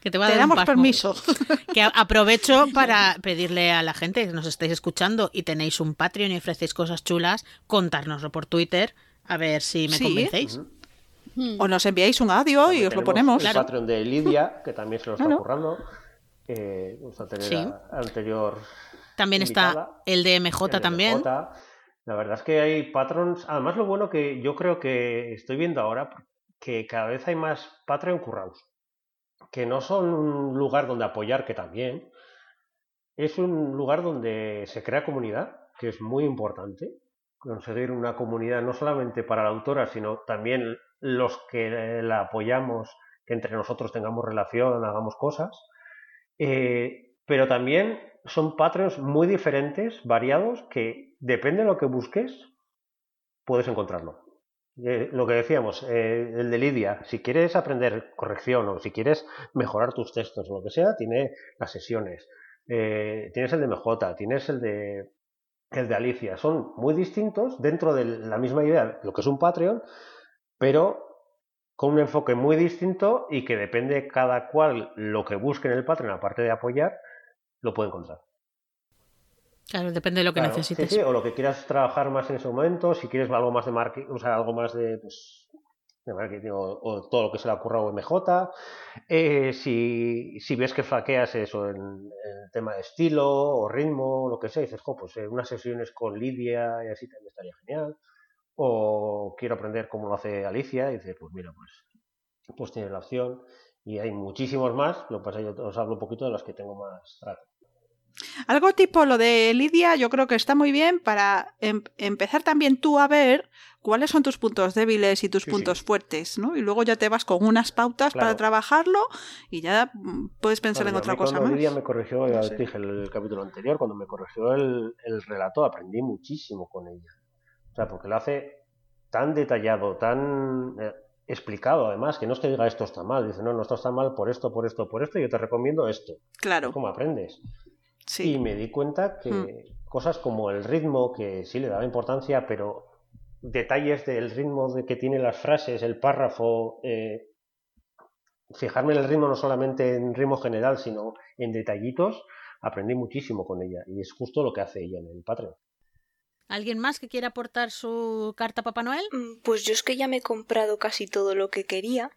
Que te, va a dar damos permiso. <laughs> Que aprovecho para pedirle a la gente que nos estáis escuchando y tenéis un Patreon y ofrecéis cosas chulas, contárnoslo por Twitter a ver si me convencéis. O nos enviáis un audio y os lo ponemos. El Patreon de Lidia, que también se lo está currando. Eh, tener anterior. También está el de MJ también. La verdad es que hay patrons. Además, lo bueno que yo creo que estoy viendo ahora, que cada vez hay más Patreon currados. Que no son un lugar donde apoyar, que también. Es un lugar donde se crea comunidad, que es muy importante. Conseguir una comunidad no solamente para la autora, sino también los que la apoyamos, que entre nosotros tengamos relación, hagamos cosas. Eh, pero también son Patreons muy diferentes, variados, que depende de lo que busques, puedes encontrarlo. Eh, lo que decíamos, eh, el de Lidia, si quieres aprender corrección o si quieres mejorar tus textos o lo que sea, tiene las sesiones. Eh, tienes el de MJ, tienes el de, el de Alicia. Son muy distintos dentro de la misma idea, lo que es un Patreon, pero con un enfoque muy distinto y que depende cada cual lo que busque en el Patreon, aparte de apoyar, lo puede encontrar. Claro, depende de lo que necesites. o lo que quieras trabajar más en ese momento, si quieres algo más de marketing, o sea, algo más de, pues, marketing o, todo lo que se le ocurra a MJ. Eh, si, si, ves que flaqueas eso en, el tema de estilo o ritmo, lo que sea, dices, pues eh, unas sesiones con Lidia y así también estaría genial. O quiero aprender cómo lo hace Alicia, y dices, pues mira, pues, pues tienes la opción. Y hay muchísimos más, lo que pasa yo os hablo un poquito de las que tengo más trato. Algo tipo lo de Lidia, yo creo que está muy bien para em, empezar también tú a ver cuáles son tus puntos débiles y tus puntos fuertes, ¿no? Y luego ya te vas con unas pautas para trabajarlo y ya mm, puedes pensar en otra cosa más. Lidia me corrigió, ya dije el, capítulo anterior, cuando me corrigió el, relato, aprendí muchísimo con ella. O sea, porque lo hace tan detallado, tan eh, explicado además, que no es que diga esto está mal, dice, no, no, esto está mal por esto, por esto, por esto, y yo te recomiendo esto. Claro. ¿Cómo aprendes? Y me di cuenta que hmm. cosas como el ritmo, que sí le daba importancia, pero detalles del ritmo de que tiene las frases, el párrafo, eh, fijarme en el ritmo no solamente en ritmo general, sino en detallitos, aprendí muchísimo con ella. Y es justo lo que hace ella en el Patreon. ¿Alguien más que quiera aportar su carta a Papá Noel? Mm, pues yo es que ya me he comprado casi todo lo que quería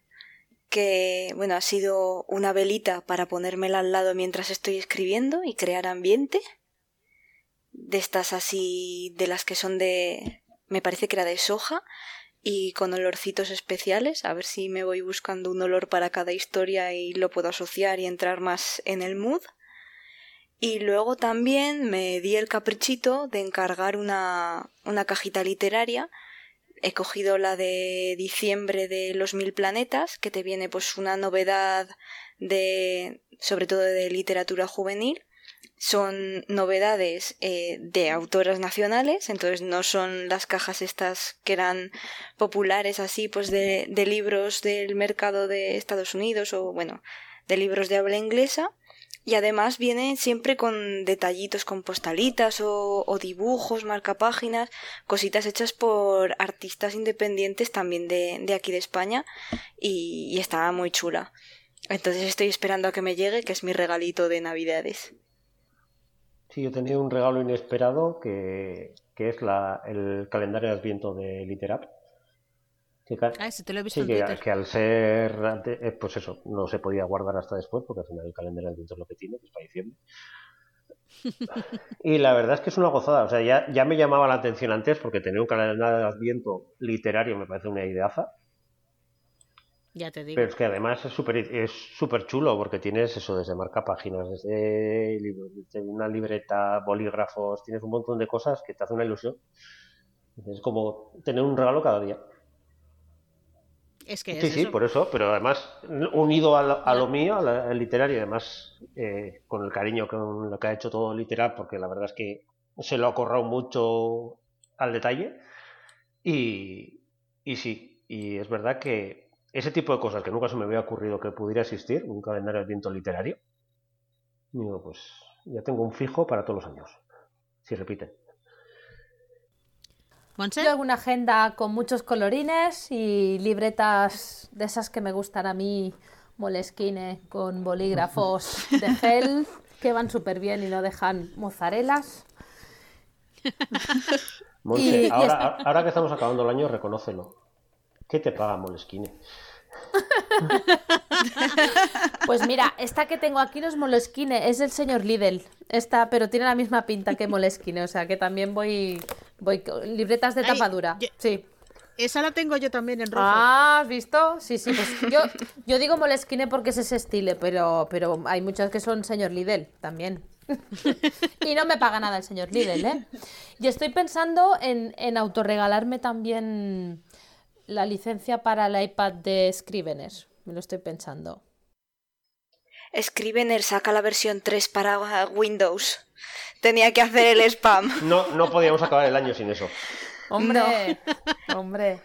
que bueno, ha sido una velita para ponérmela al lado mientras estoy escribiendo y crear ambiente. De estas así, de las que son de, me parece que era de soja y con olorcitos especiales, a ver si me voy buscando un olor para cada historia y lo puedo asociar y entrar más en el mood. Y luego también me di el caprichito de encargar una, una cajita literaria He cogido la de diciembre de los mil planetas, que te viene pues una novedad de, sobre todo de literatura juvenil. Son novedades eh, de autoras nacionales, entonces no son las cajas estas que eran populares así, pues de, de libros del mercado de Estados Unidos o bueno, de libros de habla inglesa, y además viene siempre con detallitos, con postalitas o, o dibujos, marcapáginas, cositas hechas por artistas independientes también de, de aquí de España y, está muy chula. Entonces estoy esperando a que me llegue, que es mi regalito de Navidades. Sí, yo tenía un regalo inesperado que, que es la, el calendario de Adviento de Literap ah, que, al ser, eh, pues eso, no se podía guardar hasta después, porque al final el calendario de Adviento es lo que tiene, que es para diciembre. y la verdad es que es una gozada, o sea, ya, ya me llamaba la atención antes, porque tener un calendario de Adviento literario me parece una ideaza. Ya te digo. Pero es que además es súper es super chulo, porque tienes eso, desde marca páginas, desde una libreta, bolígrafos, tienes un montón de cosas que te hace una ilusión. Es como tener un regalo cada día. Es que Sí, es sí, eso. por eso, pero además unido a lo, a lo mío, a la- al literario, y además eh, con el cariño con lo que ha hecho todo literal, porque la verdad es que se lo ha corrado mucho al detalle. Y, y sí, y es verdad que ese tipo de cosas que nunca se me había ocurrido que pudiera existir, un calendario de viento literario, digo, pues ya tengo un fijo para todos los años, si repiten. Monse, Yo hago una agenda con muchos colorines y libretas de esas que me gustan a mí, Moleskine, con bolígrafos de <laughs> gel, que van súper bien y no dejan mozarelas. <laughs> Monse, Y- y ahora, ahora que estamos acabando el año, reconócelo. ¿Qué te paga Moleskine? <laughs> Pues mira, esta que tengo aquí no es Moleskine, es el señor Lidl. Esta, pero tiene la misma pinta que Moleskine, o sea que también voy, voy libretas de Ay, tapadura. yo- Sí. esa la tengo yo también en rojo. Ah, ¿has visto? Sí, sí, pues yo, yo digo Moleskine porque es ese estilo, pero, pero hay muchas que son señor Lidl también. <laughs> y no me paga nada el señor Lidl, ¿eh? Y estoy pensando en, en autorregalarme también la licencia para el iPad de Scrivener. Me lo estoy pensando. Scrivener saca la versión 3 para Windows. Tenía que hacer el spam. <laughs> No, no podíamos acabar el año sin eso. Hombre, <laughs> hombre,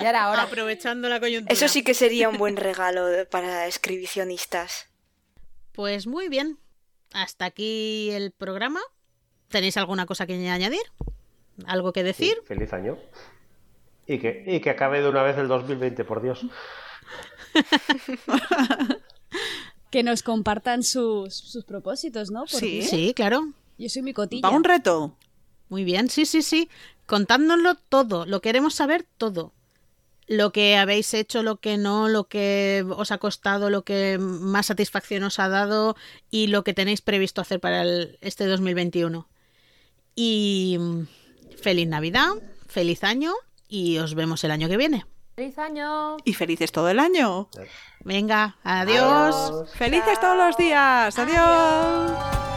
ya era hora. Aprovechando la coyuntura. Eso sí que sería un buen regalo para escribicionistas. Pues muy bien. Hasta aquí el programa. ¿Tenéis alguna cosa que añadir? ¿Algo que Sí, decir? feliz año. Y que, y que acabe de una vez el 2020, por Dios. <laughs> Que nos compartan sus, sus propósitos, ¿no? Por Sí. Sí, claro. Yo soy mi cotilla. Va un reto. Muy bien, sí, sí, sí. Contádnoslo todo. Lo queremos saber todo. Lo que habéis hecho, lo que no, lo que os ha costado, lo que más satisfacción os ha dado y lo que tenéis previsto hacer para el- este 2021. Y mm, feliz Navidad, feliz año y os vemos el año que viene. ¡Feliz año! Y felices todo el año. Venga, adiós. Felices todos los días. Adiós.